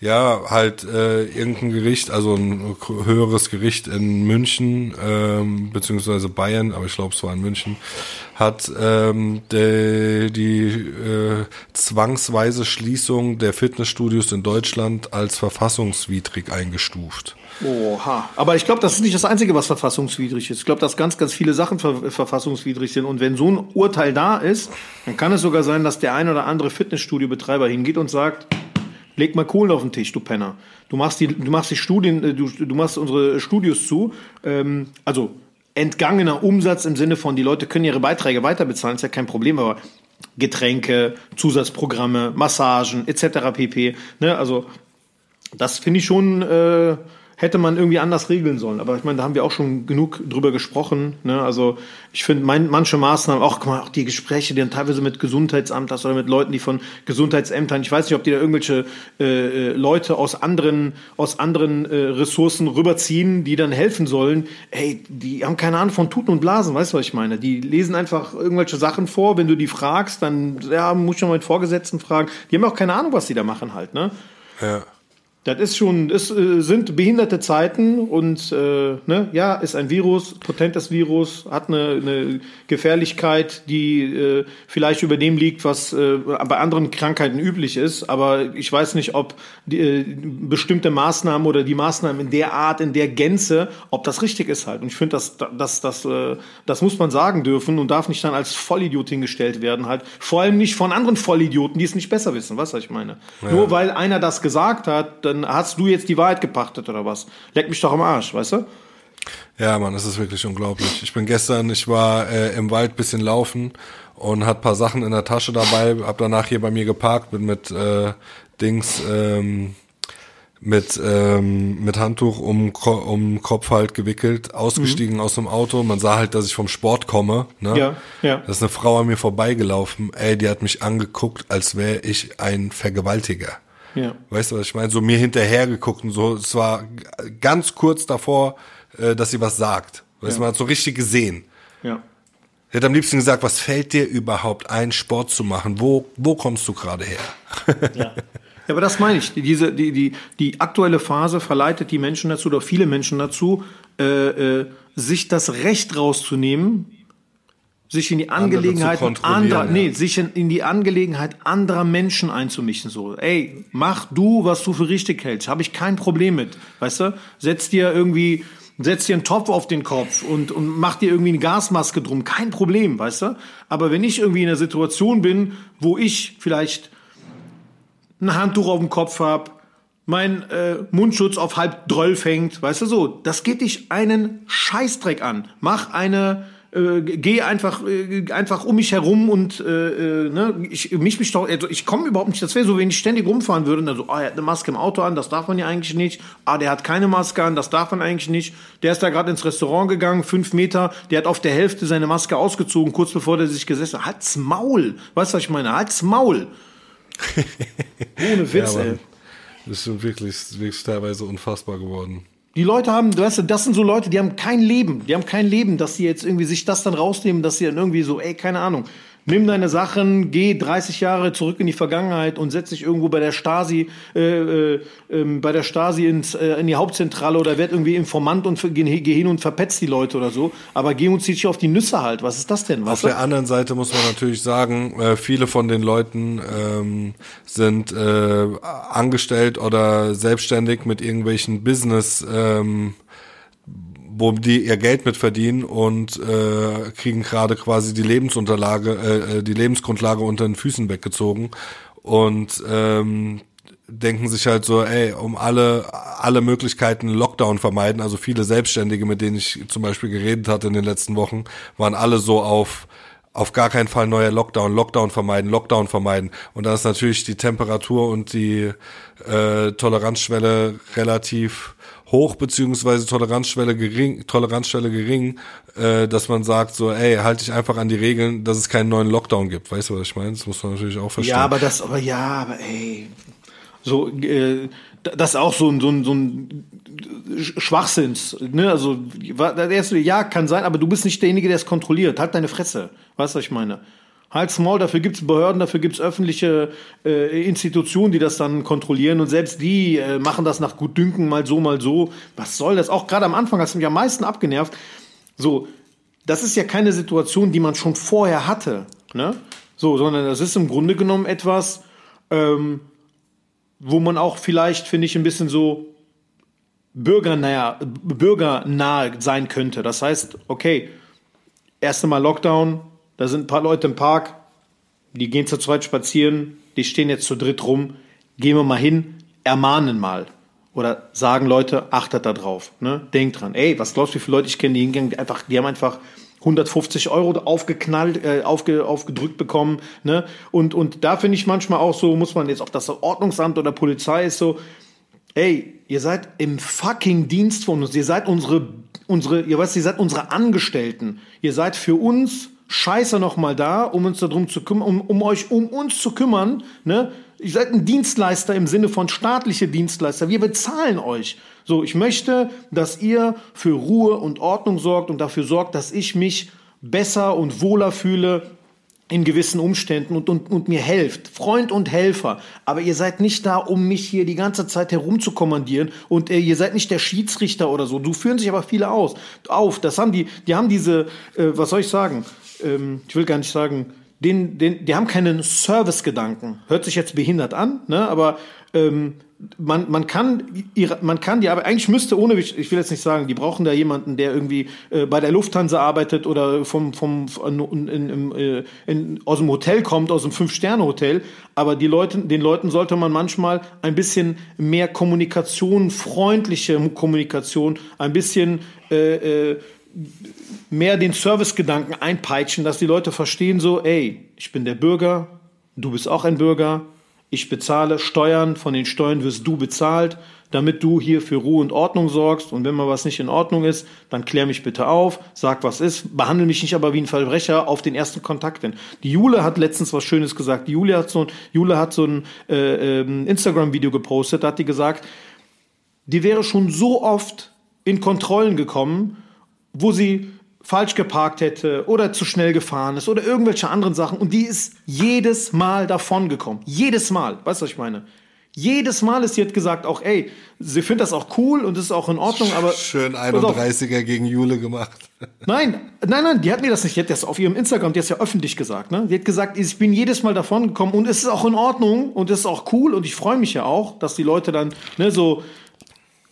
Ja, halt äh, irgendein Gericht, also ein höheres Gericht in München, ähm, beziehungsweise Bayern, aber ich glaube es war in München, hat ähm, de, die äh, zwangsweise Schließung der Fitnessstudios in Deutschland als verfassungswidrig eingestuft. Oha. Aber ich glaube, das ist nicht das Einzige, was verfassungswidrig ist. Ich glaube, dass ganz, ganz viele Sachen ver verfassungswidrig sind. Und wenn so ein Urteil da ist, dann kann es sogar sein, dass der ein oder andere Fitnessstudio-Betreiber hingeht und sagt, leg mal Kohlen auf den Tisch, du Penner. Du machst die, du machst die Studien, äh, du, du machst unsere Studios zu. Ähm, also entgangener Umsatz im Sinne von, die Leute können ihre Beiträge weiter bezahlen, ist ja kein Problem, aber Getränke, Zusatzprogramme, Massagen etc. pp. Ne? Also das finde ich schon äh, hätte man irgendwie anders regeln sollen. Aber ich meine, da haben wir auch schon genug drüber gesprochen. Ne? Also ich finde manche Maßnahmen, auch, guck mal, auch die Gespräche, die dann teilweise mit Gesundheitsamt hast oder mit Leuten, die von Gesundheitsämtern, ich weiß nicht, ob die da irgendwelche äh, äh, Leute aus anderen, aus anderen äh, Ressourcen rüberziehen, die dann helfen sollen. Ey, die haben keine Ahnung von Tuten und Blasen, weißt du, was ich meine? Die lesen einfach irgendwelche Sachen vor, wenn du die fragst, dann ja, muss ich schon mal mit Vorgesetzten fragen. Die haben auch keine Ahnung, was die da machen halt, ne? Ja. Das ist schon, es äh, sind behinderte Zeiten und äh, ne, ja, ist ein Virus, potentes Virus, hat eine, eine Gefährlichkeit, die äh, vielleicht über dem liegt, was äh, bei anderen Krankheiten üblich ist. Aber ich weiß nicht, ob die, äh, bestimmte Maßnahmen oder die Maßnahmen in der Art, in der Gänze, ob das richtig ist halt. Und ich finde, das, das, das, äh, das muss man sagen dürfen und darf nicht dann als Vollidiot hingestellt werden halt. Vor allem nicht von anderen Vollidioten, die es nicht besser wissen. Was ich meine? Ja. Nur weil einer das gesagt hat, dann hast du jetzt die Wahrheit gepachtet oder was? Leck mich doch am Arsch, weißt du? Ja, Mann, das ist wirklich unglaublich. Ich bin gestern, ich war äh, im Wald bisschen laufen und hat paar Sachen in der Tasche dabei, hab danach hier bei mir geparkt, bin mit äh, Dings ähm, mit ähm, mit Handtuch um um Kopf halt gewickelt, ausgestiegen mhm. aus dem Auto. Man sah halt, dass ich vom Sport komme. Ne? Ja, ja. Da ist eine Frau an mir vorbeigelaufen. Ey, die hat mich angeguckt, als wäre ich ein Vergewaltiger. Ja. Weißt du, was ich meine? So mir hinterher geguckt und so. Es war ganz kurz davor, äh, dass sie was sagt. Weißt du, man hat so richtig gesehen. Ja. Er hat am liebsten gesagt, was fällt dir überhaupt ein, Sport zu machen? Wo, wo kommst du gerade her? Ja. Ja, aber das meine ich. Diese, die, die, die aktuelle Phase verleitet die Menschen dazu, oder viele Menschen dazu, äh, äh, sich das Recht rauszunehmen, sich in die Angelegenheit anderer, ja. nee, sich in, in, die Angelegenheit anderer Menschen einzumischen. So, ey, mach du, was du für richtig hältst. Habe ich kein Problem mit. Weißt du? Setz dir irgendwie, setz dir einen Topf auf den Kopf und, und mach dir irgendwie eine Gasmaske drum. Kein Problem, weißt du? Aber wenn ich irgendwie in einer Situation bin, wo ich vielleicht ein Handtuch auf dem Kopf hab, mein äh, Mundschutz auf halb Drölf hängt, weißt du so, das geht dich einen Scheißdreck an. Mach eine äh, gehe einfach äh, einfach um mich herum und äh, äh, ne, ich mich mich doch also ich komme überhaupt nicht das wäre so wenn ich ständig rumfahren würde und also ah, er hat eine Maske im Auto an das darf man ja eigentlich nicht. Ah der hat keine Maske an das darf man eigentlich nicht. Der ist da gerade ins Restaurant gegangen fünf Meter der hat auf der Hälfte seine Maske ausgezogen kurz bevor der sich gesessen hat. Halt's Maul. Weißt du was ich meine? Halt's Maul. Ohne Witz ja, ey. Das ist wirklich, wirklich teilweise unfassbar geworden. Die Leute haben, weißt du, das sind so Leute, die haben kein Leben. Die haben kein Leben, dass sie jetzt irgendwie sich das dann rausnehmen, dass sie dann irgendwie so, ey, keine Ahnung, nimm deine Sachen, geh 30 Jahre zurück in die Vergangenheit und setz dich irgendwo bei der Stasi, äh, äh, ähm, bei der Stasi ins, äh, in die Hauptzentrale oder werd irgendwie Informant und geh, geh hin und verpetzt die Leute oder so. Aber geh und zieh dich auf die Nüsse halt. Was ist das denn? Auf der anderen Seite muss man natürlich sagen, äh, viele von den Leuten ähm, sind äh, angestellt oder selbstständig mit irgendwelchen Business ähm, wo die ihr Geld mit verdienen und äh, kriegen gerade quasi die Lebensunterlage, äh, äh, die Lebensgrundlage unter den Füßen weggezogen und ähm, denken sich halt so, ey, um alle alle Möglichkeiten Lockdown vermeiden. Also viele Selbstständige, mit denen ich zum Beispiel geredet hatte in den letzten Wochen, waren alle so auf auf gar keinen Fall neuer Lockdown, Lockdown vermeiden, Lockdown vermeiden. Und da ist natürlich die Temperatur und die äh, Toleranzschwelle relativ hoch beziehungsweise Toleranzschwelle gering, Toleranzschwelle gering, äh, dass man sagt so, ey, halte dich einfach an die Regeln, dass es keinen neuen Lockdown gibt. Weißt du, was ich meine? Das muss man natürlich auch verstehen. Ja, aber das, aber ja, aber ey, so, äh, das ist auch so ein, so ein, so ein Schwachsinns, ne? Also, der erste, ja, kann sein, aber du bist nicht derjenige, der es kontrolliert. Halt deine Fresse. Weißt du, was ich meine? Halt's Maul, dafür gibt's Behörden, dafür gibt's öffentliche äh, Institutionen, die das dann kontrollieren und selbst die äh, machen das nach Gutdünken, mal so, mal so. Was soll das? Auch gerade am Anfang hast du mich am meisten abgenervt. So, das ist ja keine Situation, die man schon vorher hatte, ne? So, sondern das ist im Grunde genommen etwas, ähm, wo man auch vielleicht, finde ich, ein bisschen so bürgernah, bürgernah sein könnte. Das heißt, okay, erste Mal Lockdown, da sind ein paar Leute im Park, die gehen zu zweit spazieren, die stehen jetzt zu dritt rum. Gehen wir mal hin, ermahnen mal. Oder sagen Leute, achtet da drauf. Ne? Denkt dran. Ey, was glaubst du, wie viele Leute ich kenne, die hingegangen, die einfach, die haben einfach 150 Euro aufgeknallt, äh, aufge, aufgedrückt bekommen. Ne? Und, und da finde ich manchmal auch so, muss man jetzt, ob das Ordnungsamt oder Polizei ist, so, ey, ihr seid im fucking Dienst von uns, ihr seid unsere, unsere, ihr weißt, ihr seid unsere Angestellten. Ihr seid für uns scheiße noch mal da, um uns darum zu kümmern, um, um euch um uns zu kümmern, ne? Ihr seid ein Dienstleister im Sinne von staatliche Dienstleister. Wir bezahlen euch. So, ich möchte, dass ihr für Ruhe und Ordnung sorgt und dafür sorgt, dass ich mich besser und wohler fühle in gewissen Umständen und, und, und mir helft. Freund und Helfer. Aber ihr seid nicht da, um mich hier die ganze Zeit herumzukommandieren und äh, ihr seid nicht der Schiedsrichter oder so. Du führen sich aber viele aus, auf. Das haben die, die haben diese, äh, was soll ich sagen? Ähm, ich will gar nicht sagen, den, den, die haben keinen Service-Gedanken. Hört sich jetzt behindert an, ne? aber ähm, man, man kann ihre, man kann die aber eigentlich müsste ohne ich will jetzt nicht sagen die brauchen da jemanden der irgendwie äh, bei der Lufthansa arbeitet oder vom vom in, in, in, in, aus dem Hotel kommt aus dem fünf Sterne Hotel aber die Leute den Leuten sollte man manchmal ein bisschen mehr Kommunikation freundliche Kommunikation ein bisschen äh, äh, mehr den Servicegedanken einpeitschen, dass die Leute verstehen so, ey, ich bin der Bürger, du bist auch ein Bürger, ich bezahle Steuern, von den Steuern wirst du bezahlt, damit du hier für Ruhe und Ordnung sorgst. Und wenn mal was nicht in Ordnung ist, dann klär mich bitte auf, sag was ist, behandle mich nicht aber wie ein Verbrecher auf den ersten Kontakt hin. Die Jule hat letztens was Schönes gesagt. Die Jule hat so ein, Jule hat so ein äh, äh, Instagram-Video gepostet, da hat die gesagt, die wäre schon so oft in Kontrollen gekommen, wo sie falsch geparkt hätte oder zu schnell gefahren ist oder irgendwelche anderen Sachen und die ist jedes Mal davon gekommen. Jedes Mal. Weißt du, was ich meine? Jedes Mal ist sie hat gesagt auch, ey, sie findet das auch cool und ist auch in Ordnung, aber. Schön 31er gegen Jule gemacht. Nein, nein, nein, die hat mir das nicht, die hat das auf ihrem Instagram, die hat es ja öffentlich gesagt, ne? Die hat gesagt, ich bin jedes Mal davon gekommen und es ist auch in Ordnung und es ist auch cool und ich freue mich ja auch, dass die Leute dann, ne, so,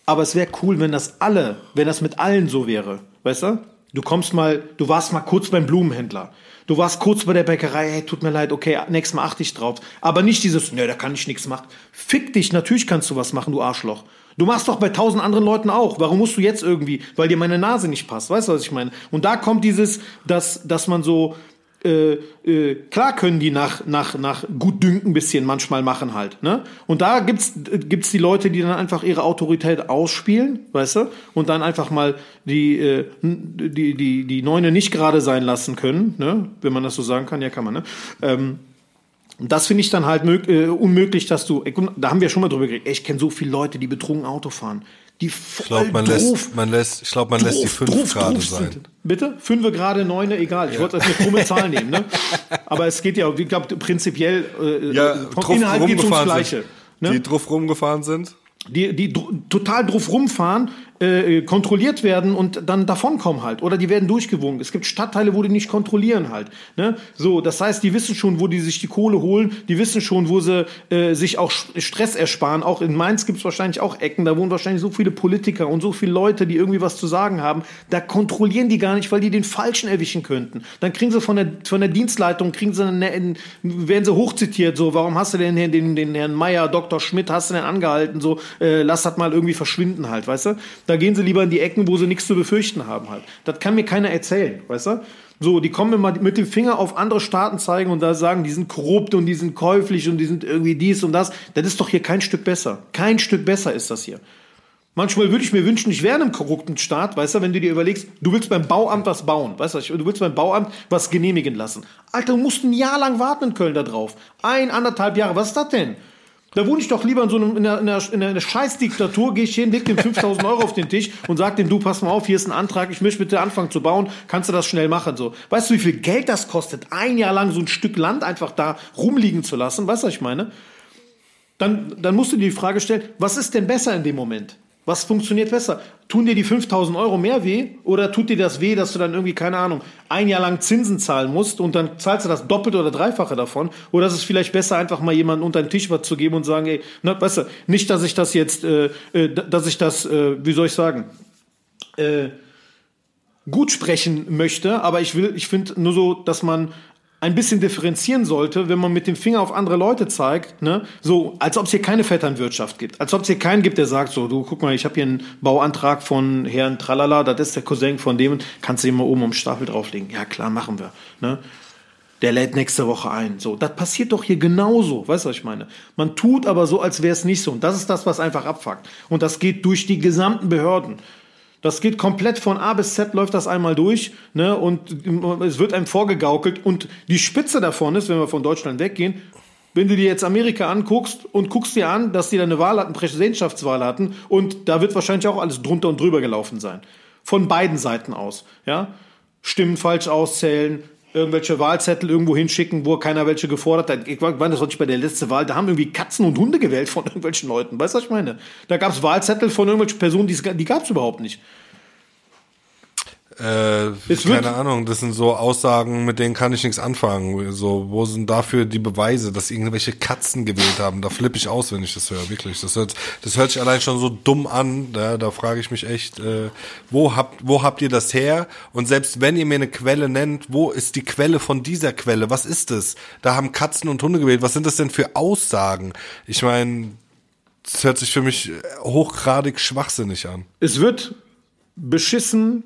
aber es wäre cool, wenn das alle, wenn das mit allen so wäre. Weißt du? Du kommst mal, du warst mal kurz beim Blumenhändler. Du warst kurz bei der Bäckerei, hey, tut mir leid, okay, nächstes Mal achte ich drauf. Aber nicht dieses, ne, da kann ich nichts machen. Fick dich, natürlich kannst du was machen, du Arschloch. Du machst doch bei tausend anderen Leuten auch. Warum musst du jetzt irgendwie, weil dir meine Nase nicht passt? Weißt du, was ich meine? Und da kommt dieses, dass, dass man so, äh, äh, klar können die nach, nach, nach Gutdünken ein bisschen manchmal machen halt. Ne? Und da gibt's gibt's die Leute, die dann einfach ihre Autorität ausspielen, weißt du, und dann einfach mal die, äh, die, die, die Neune nicht gerade sein lassen können, ne? wenn man das so sagen kann, ja kann man, ne? Ähm, und das finde ich dann halt äh, unmöglich, dass du, da haben wir schon mal drüber geredet, ich kenne so viele Leute, die betrunken Auto fahren die voll ich glaube, man, lässt, man lässt, ich glaube, man lässt die fünf gerade sein. Sind. Bitte? Fünf gerade, neune, egal. Ich ja. wollte das eine krumme Zahl nehmen, ne? Aber es geht ja, ich glaube, prinzipiell äh, ja, vom Inhalt geht ums Gleiche. Ne? Die drauf rumgefahren sind? Die, die total drauf rumfahren äh, kontrolliert werden und dann davonkommen halt. Oder die werden durchgewunken. Es gibt Stadtteile, wo die nicht kontrollieren halt. Ne? So, das heißt, die wissen schon, wo die sich die Kohle holen, die wissen schon, wo sie äh, sich auch Stress ersparen. Auch in Mainz gibt es wahrscheinlich auch Ecken, da wohnen wahrscheinlich so viele Politiker und so viele Leute, die irgendwie was zu sagen haben. Da kontrollieren die gar nicht, weil die den Falschen erwischen könnten. Dann kriegen sie von der, von der Dienstleitung, kriegen sie eine, werden sie hochzitiert, so, warum hast du denn den, den, den Herrn Meier, Dr. Schmidt, hast du denn angehalten, so, äh, lass das mal irgendwie verschwinden halt, weißt du? Da gehen sie lieber in die Ecken, wo sie nichts zu befürchten haben halt. Das kann mir keiner erzählen, weißt du? So, die kommen immer mit dem Finger auf andere Staaten zeigen und da sagen, die sind korrupt und die sind käuflich und die sind irgendwie dies und das. Das ist doch hier kein Stück besser. Kein Stück besser ist das hier. Manchmal würde ich mir wünschen, ich wäre in einem korrupten Staat, weißt du, wenn du dir überlegst, du willst beim Bauamt was bauen, weißt du, du willst beim Bauamt was genehmigen lassen. Alter, du musst ein Jahr lang warten in Köln da drauf. Ein, anderthalb Jahre, was ist das denn? Da wohne ich doch lieber in so einem, in einer, in einer, in einer Scheißdiktatur, gehe ich hin, leg dem 5000 Euro auf den Tisch und sag dem, du, pass mal auf, hier ist ein Antrag, ich möchte bitte anfangen zu bauen, kannst du das schnell machen, so. Weißt du, wie viel Geld das kostet, ein Jahr lang so ein Stück Land einfach da rumliegen zu lassen, weißt du, was ich meine? Dann, dann musst du dir die Frage stellen, was ist denn besser in dem Moment? Was funktioniert besser? Tun dir die 5000 Euro mehr weh oder tut dir das weh, dass du dann irgendwie, keine Ahnung, ein Jahr lang Zinsen zahlen musst und dann zahlst du das Doppelte oder Dreifache davon? Oder ist es vielleicht besser, einfach mal jemanden unter den Tisch was zu geben und sagen, ey, na, weißt du, nicht, dass ich das jetzt, äh, äh, dass ich das, äh, wie soll ich sagen, äh, gut sprechen möchte, aber ich will, ich finde nur so, dass man ein bisschen differenzieren sollte, wenn man mit dem Finger auf andere Leute zeigt, ne? so als ob es hier keine Vetternwirtschaft gibt, als ob es hier keinen gibt, der sagt so, du guck mal, ich habe hier einen Bauantrag von Herrn Tralala, das ist der Cousin von dem, kannst du ihn mal oben am Stapel drauflegen. Ja klar, machen wir. Ne? Der lädt nächste Woche ein. So, das passiert doch hier genauso. Weißt du, was ich meine? Man tut aber so, als wäre es nicht so. Und das ist das, was einfach abfuckt. Und das geht durch die gesamten Behörden. Das geht komplett von A bis Z läuft das einmal durch, ne? Und es wird einem vorgegaukelt. Und die Spitze davon ist, wenn wir von Deutschland weggehen, wenn du dir jetzt Amerika anguckst und guckst dir an, dass die da eine Wahl hatten, Präsidentschaftswahl hatten, und da wird wahrscheinlich auch alles drunter und drüber gelaufen sein. Von beiden Seiten aus, ja? Stimmen falsch auszählen, irgendwelche Wahlzettel irgendwo hinschicken, wo keiner welche gefordert hat. Ich meine, das war nicht bei der letzten Wahl, da haben irgendwie Katzen und Hunde gewählt von irgendwelchen Leuten. Weißt du, was ich meine? Da gab es Wahlzettel von irgendwelchen Personen, die, gab es überhaupt nicht. Äh, keine Ahnung, das sind so Aussagen, mit denen kann ich nichts anfangen. So, wo sind dafür die Beweise, dass irgendwelche Katzen gewählt haben? Da flippe ich aus, wenn ich das höre, wirklich. Das hört, das hört sich allein schon so dumm an. Da, da frage ich mich echt, äh, wo habt, wo habt ihr das her? Und selbst wenn ihr mir eine Quelle nennt, wo ist die Quelle von dieser Quelle? Was ist es? Da haben Katzen und Hunde gewählt. Was sind das denn für Aussagen? Ich meine, das hört sich für mich hochgradig schwachsinnig an. Es wird beschissen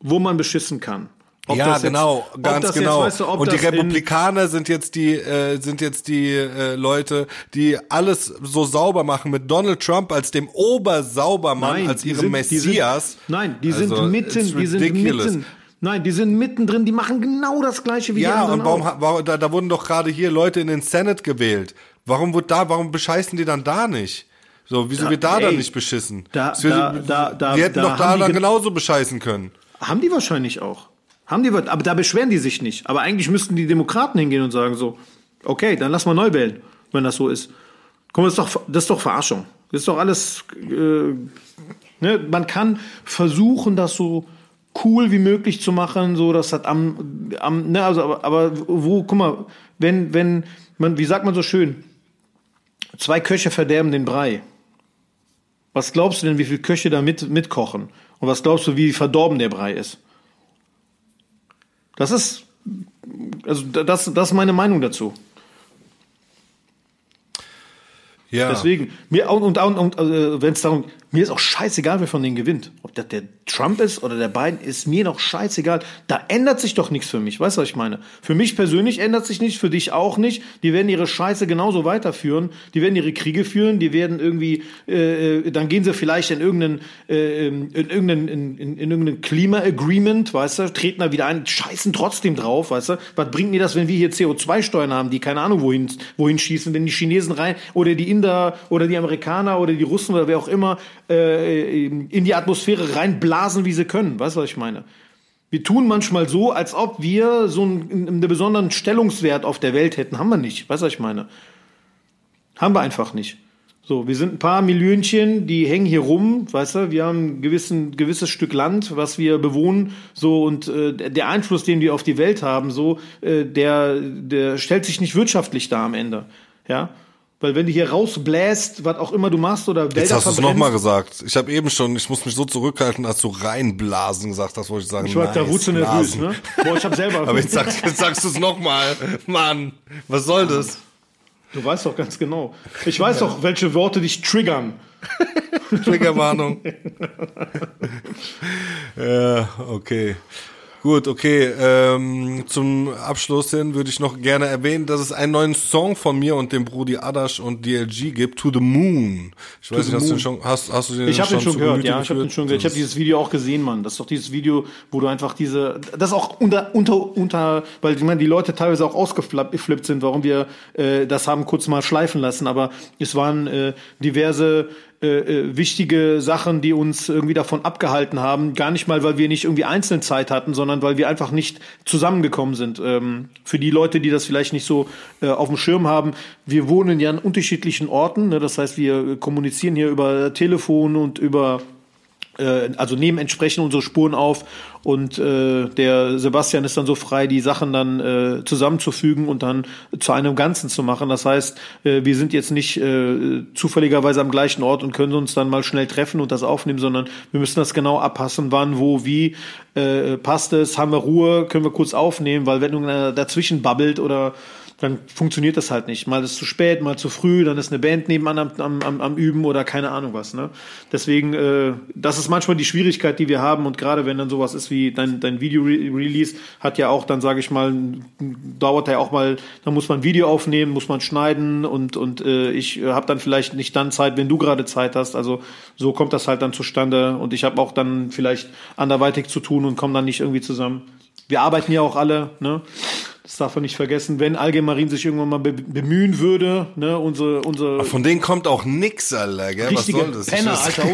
wo man beschissen kann. Ob ja, genau, jetzt, ganz genau. Jetzt, weißt du, und die Republikaner sind jetzt die äh, sind jetzt die äh, Leute, die alles so sauber machen mit Donald Trump als dem Obersaubermann, nein, als ihrem sind, Messias. Die sind, nein, die sind also, mitten, die sind mitten. Nein, die sind mittendrin, die machen genau das gleiche wie ja, die anderen. Ja, und warum, warum da, da wurden doch gerade hier Leute in den Senate gewählt. Warum wird da, warum bescheißen die dann da nicht? So, wieso da, wird da ey, dann nicht beschissen? Da, da, da, da, wir hätten da doch da dann genauso bescheißen können. Haben die wahrscheinlich auch. Haben die, aber da beschweren die sich nicht. Aber eigentlich müssten die Demokraten hingehen und sagen so, okay, dann lass mal neu wählen, wenn das so ist. Komm, das ist doch, das ist doch Verarschung. Das ist doch alles, äh, ne? man kann versuchen, das so cool wie möglich zu machen, so das am, am ne, also, aber, aber wo, guck mal, wenn, wenn, man, wie sagt man so schön, zwei Köche verderben den Brei. Was glaubst du denn, wie viele Köche da mit, mitkochen? Und was glaubst du, wie verdorben der Brei ist? Das ist, also das, das ist meine Meinung dazu. Ja. Deswegen, mir und, und, und, und äh, wenn es darum, mir ist auch scheißegal, wer von denen gewinnt. Ob das der Trump ist oder der Biden, ist mir noch scheißegal. Da ändert sich doch nichts für mich. Weißt du, was ich meine? Für mich persönlich ändert sich nichts, für dich auch nicht. Die werden ihre Scheiße genauso weiterführen. Die werden ihre Kriege führen. Die werden irgendwie, äh, äh dann gehen sie vielleicht in irgendeinen, äh, in irgendeinen, in, in, in irgendeinen Klima-Agreement, weißt du, treten da wieder ein, scheißen trotzdem drauf, weißt du. Was bringt mir das, wenn wir hier CO2-Steuern haben, die keine Ahnung wohin, wohin schießen, wenn die Chinesen rein oder die Inder oder die Amerikaner oder die Russen oder wer auch immer äh, in die Atmosphäre reinblasen, wie sie können. Weißt du, was ich meine? Wir tun manchmal so, als ob wir so einen, einen besonderen Stellungswert auf der Welt hätten. Haben wir nicht. Weißt du, was ich meine? Haben wir einfach nicht. So, wir sind ein paar Millionchen, die hängen hier rum, weißt du, wir haben ein gewissen, gewisses Stück Land, was wir bewohnen, so, und äh, der Einfluss, den wir auf die Welt haben, so, äh, der, der stellt sich nicht wirtschaftlich dar am Ende. Ja. Weil wenn du hier rausbläst, was auch immer du machst oder Wälder Jetzt hast du es nochmal gesagt. Ich habe eben schon, ich muss mich so zurückhalten, als du reinblasen gesagt hast, wollte ich sagen. Ich war nice, da wurdest du nervös, ne? Boah, ich hab selber. Aber jetzt sagst, jetzt sagst du es nochmal. Mann, was soll das? Du weißt doch ganz genau. Ich weiß doch, welche Worte dich triggern. Triggerwarnung. ja, okay. Gut, okay. Ähm, zum Abschluss hin würde ich noch gerne erwähnen, dass es einen neuen Song von mir und dem Brudi Adasch und DLG gibt, To the Moon. Ich weiß nicht, hast du, den schon, hast, hast du den ich hab schon, den schon gehört, ja, ich habe den schon gehört. Ich habe dieses Video auch gesehen, Mann. Das ist doch dieses Video, wo du einfach diese, das auch unter, unter, unter, weil ich meine, die Leute teilweise auch ausgeflippt sind, warum wir äh, das haben kurz mal schleifen lassen. Aber es waren äh, diverse äh, äh, wichtige Sachen, die uns irgendwie davon abgehalten haben. Gar nicht mal, weil wir nicht irgendwie einzeln Zeit hatten, sondern weil wir einfach nicht zusammengekommen sind. Ähm, für die Leute, die das vielleicht nicht so äh, auf dem Schirm haben, wir wohnen ja an unterschiedlichen Orten. Ne? Das heißt, wir kommunizieren hier über Telefon und über also nehmen entsprechend unsere Spuren auf und äh, der Sebastian ist dann so frei, die Sachen dann äh, zusammenzufügen und dann zu einem Ganzen zu machen. Das heißt, äh, wir sind jetzt nicht äh, zufälligerweise am gleichen Ort und können uns dann mal schnell treffen und das aufnehmen, sondern wir müssen das genau abpassen, wann, wo, wie äh, passt es, haben wir Ruhe, können wir kurz aufnehmen, weil wenn irgendeiner dazwischen babbelt oder dann funktioniert das halt nicht. Mal ist es zu spät, mal zu früh, dann ist eine Band nebenan am, am, am, am Üben oder keine Ahnung was. Ne? Deswegen, äh, das ist manchmal die Schwierigkeit, die wir haben. Und gerade wenn dann sowas ist wie dein, dein Video-Release, hat ja auch dann, sage ich mal, dauert ja auch mal, dann muss man Video aufnehmen, muss man schneiden und, und äh, ich äh, habe dann vielleicht nicht dann Zeit, wenn du gerade Zeit hast. Also so kommt das halt dann zustande. Und ich habe auch dann vielleicht anderweitig zu tun und komme dann nicht irgendwie zusammen. Wir arbeiten ja auch alle, ne? Das darf man nicht vergessen. Wenn Allgemein sich irgendwann mal be bemühen würde, ne, unsere, unsere Von denen kommt auch nix, Alter, gell? Was soll das? Penner, Alter.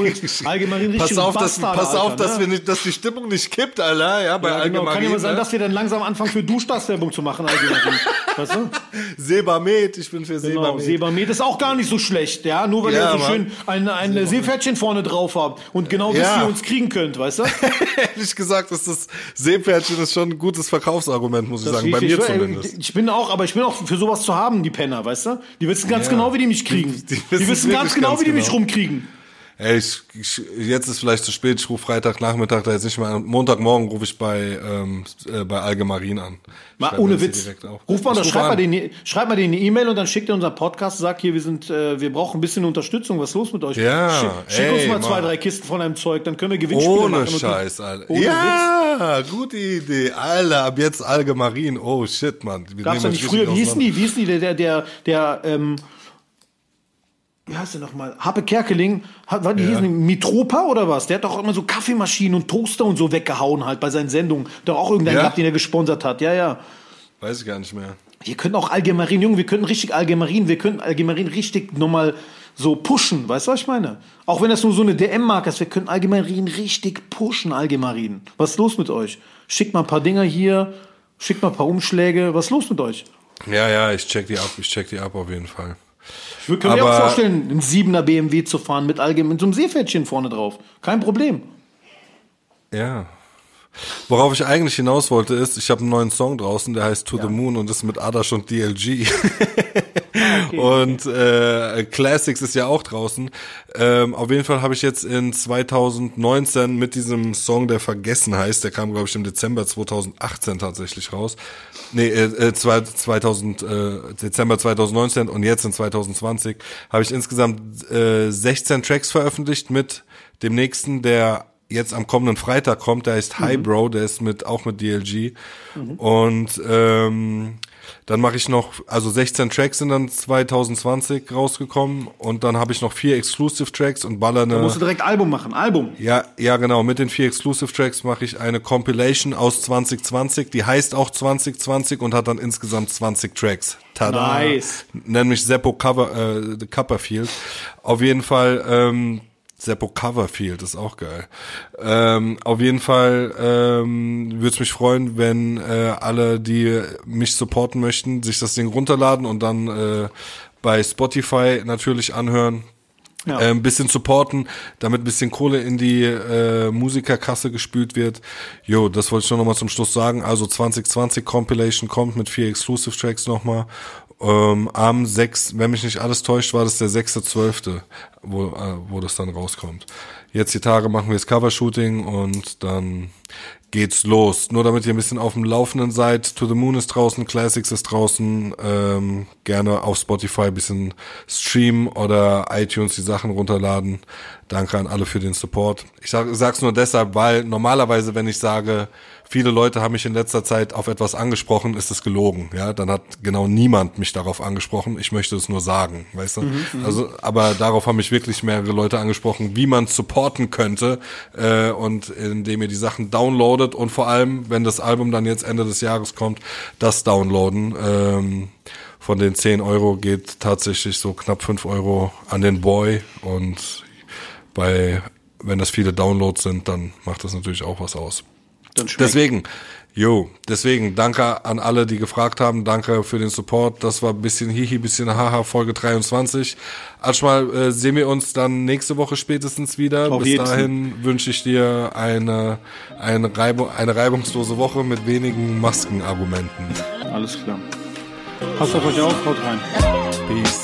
Allgemein Pass auf, dass, Bastarde, pass auf, Alter, dass, ne? wir nicht, dass die Stimmung nicht kippt, Alter, ja, bei Ja, genau. Allgemein. Kann ja mal sein, ne? dass wir dann langsam anfangen, für Duschdas-Werbung zu machen, Allgemein. weißt du? Sebamed, ich bin für Genau. Sebamed. Sebamed ist auch gar nicht so schlecht, ja. Nur weil Ja, ihr so Mann. schön ein, ein Seepferdchen vorne drauf habt und genau wisst, Ja. wie ihr uns kriegen könnt, weißt du? Ehrlich gesagt, ist das Seepferdchen ist schon ein gutes Verkaufsargument, muss ich sagen, bei mir ich, zumindest. Ich bin auch, aber ich bin auch für sowas zu haben, die Penner, weißt du? Die wissen ganz Ja. genau, wie die mich kriegen. Die- Die, die wissen wissen ganz genau, ganz wie die mich genau. rumkriegen. Ey, ich, ich, jetzt ist vielleicht zu spät, ich rufe Freitagnachmittag da jetzt nicht mehr an. Montagmorgen rufe ich bei, ähm, äh, bei Allgemein an. Mal ohne Witz. Ruf mal oder schreib mal, den, schreib mal den eine E-Mail und dann schickt ihr unseren Podcast, sagt hier, wir sind, äh, wir brauchen ein bisschen Unterstützung. Was ist los mit euch? Ja, Schick, schick ey, uns mal zwei, Mann. drei Kisten von einem Zeug, dann können wir Gewinnspiele Ohne machen. Scheiß, Alter. Ohne Witz. ja, gute Idee. Alter, ab jetzt Allgemein. Oh shit, Mann. Wir Gab's ja nicht früher, wie auseinander. die, wie hießen die, der, der, der, der ähm, wie heißt der nochmal? Happe Kerkeling, hat, war die Ja. hießen Mitropa oder was? Der hat doch immer so Kaffeemaschinen und Toaster und so weggehauen halt bei seinen Sendungen. Da auch irgendeinen Ja? gehabt, den er gesponsert hat. Ja, ja. Weiß ich gar nicht mehr. Wir könnten auch Allgemein, Junge, wir könnten richtig Allgemein, wir könnten Allgemein richtig nochmal so pushen, weißt du, was ich meine? Auch wenn das nur so eine DM-Marke ist, wir können Allgemein richtig pushen, Allgemein. Was ist los mit euch? Schickt mal ein paar Dinger hier, schickt mal ein paar Umschläge, was ist los mit euch? Ja, ja, ich check die ab. Ich check die ab auf jeden Fall. Ich würde mir auch vorstellen, einen 7er BMW zu fahren mit allgemein mit so einem Seepferdchen vorne drauf. Kein Problem. Ja. Worauf ich eigentlich hinaus wollte ist, ich habe einen neuen Song draußen, der heißt To the Moon und ist mit Adash und DLG. und äh, Classics ist ja auch draußen. Ähm, auf jeden Fall habe ich jetzt in 2019 mit diesem Song, der Vergessen heißt, der kam glaube ich im Dezember 2018 tatsächlich raus. Nee, äh, äh, zwei- 2000 äh, Dezember 2019 und jetzt in 2020 habe ich insgesamt äh, 16 Tracks veröffentlicht mit dem nächsten, der jetzt am kommenden Freitag kommt, der heißt High Bro, der ist mit auch mit DLG und ähm, dann mache ich noch, also 16 Tracks sind dann 2020 rausgekommen und dann habe ich noch vier Exclusive Tracks und baller Da musst eine du direkt Album machen. Album. ja, ja, genau. Mit den vier Exclusive Tracks mache ich eine Compilation aus 2020. Die heißt auch 2020 und hat dann insgesamt 20 Tracks. Tada. Nice. Nenn mich Seppo Cover, äh, Copperfield. Auf jeden Fall, ähm, Seppo Coverfield ist auch geil. Ähm, auf jeden Fall ähm, würde es mich freuen, wenn äh, alle, die mich supporten möchten, sich das Ding runterladen und dann äh, bei Spotify natürlich anhören. Ja. Äh, ein bisschen supporten, damit ein bisschen Kohle in die äh, Musikerkasse gespült wird. Jo, das wollte ich nur noch mal zum Schluss sagen. Also 2020 Compilation kommt mit vier Exclusive Tracks nochmal. Ähm, am 6, wenn mich nicht alles täuscht, war das der 6.12., wo, äh, wo das dann rauskommt. Jetzt die Tage machen wir das Covershooting und dann geht's los. Nur damit ihr ein bisschen auf dem Laufenden seid. To the Moon ist draußen, Classics ist draußen. Ähm, gerne auf Spotify bisschen streamen oder iTunes die Sachen runterladen. Danke an alle für den Support. Ich sag, sag's nur deshalb, weil normalerweise, wenn ich sage, viele Leute haben mich in letzter Zeit auf etwas angesprochen, ist es gelogen. Ja, dann hat genau niemand mich darauf angesprochen. Ich möchte es nur sagen, weißt du. Mhm, mhm. also, aber darauf haben mich wirklich mehrere Leute angesprochen, wie man supporten könnte äh, und indem ihr die Sachen downloadet und vor allem, wenn das Album dann jetzt Ende des Jahres kommt, das downloaden. Ähm, von den 10 Euro geht tatsächlich so knapp 5 Euro an den Boy und bei wenn das viele Downloads sind, dann macht das natürlich auch was aus. Deswegen, jo, deswegen danke an alle, die gefragt haben. Danke für den Support. Das war ein bisschen Hihi, bisschen Haha, Folge 23. Erstmal äh, sehen wir uns dann nächste Woche spätestens wieder. Auf Bis dahin wünsche ich dir eine, eine, Reibung, eine reibungslose Woche mit wenigen Maskenargumenten. Alles klar. Passt auf euch auf, haut rein. Peace.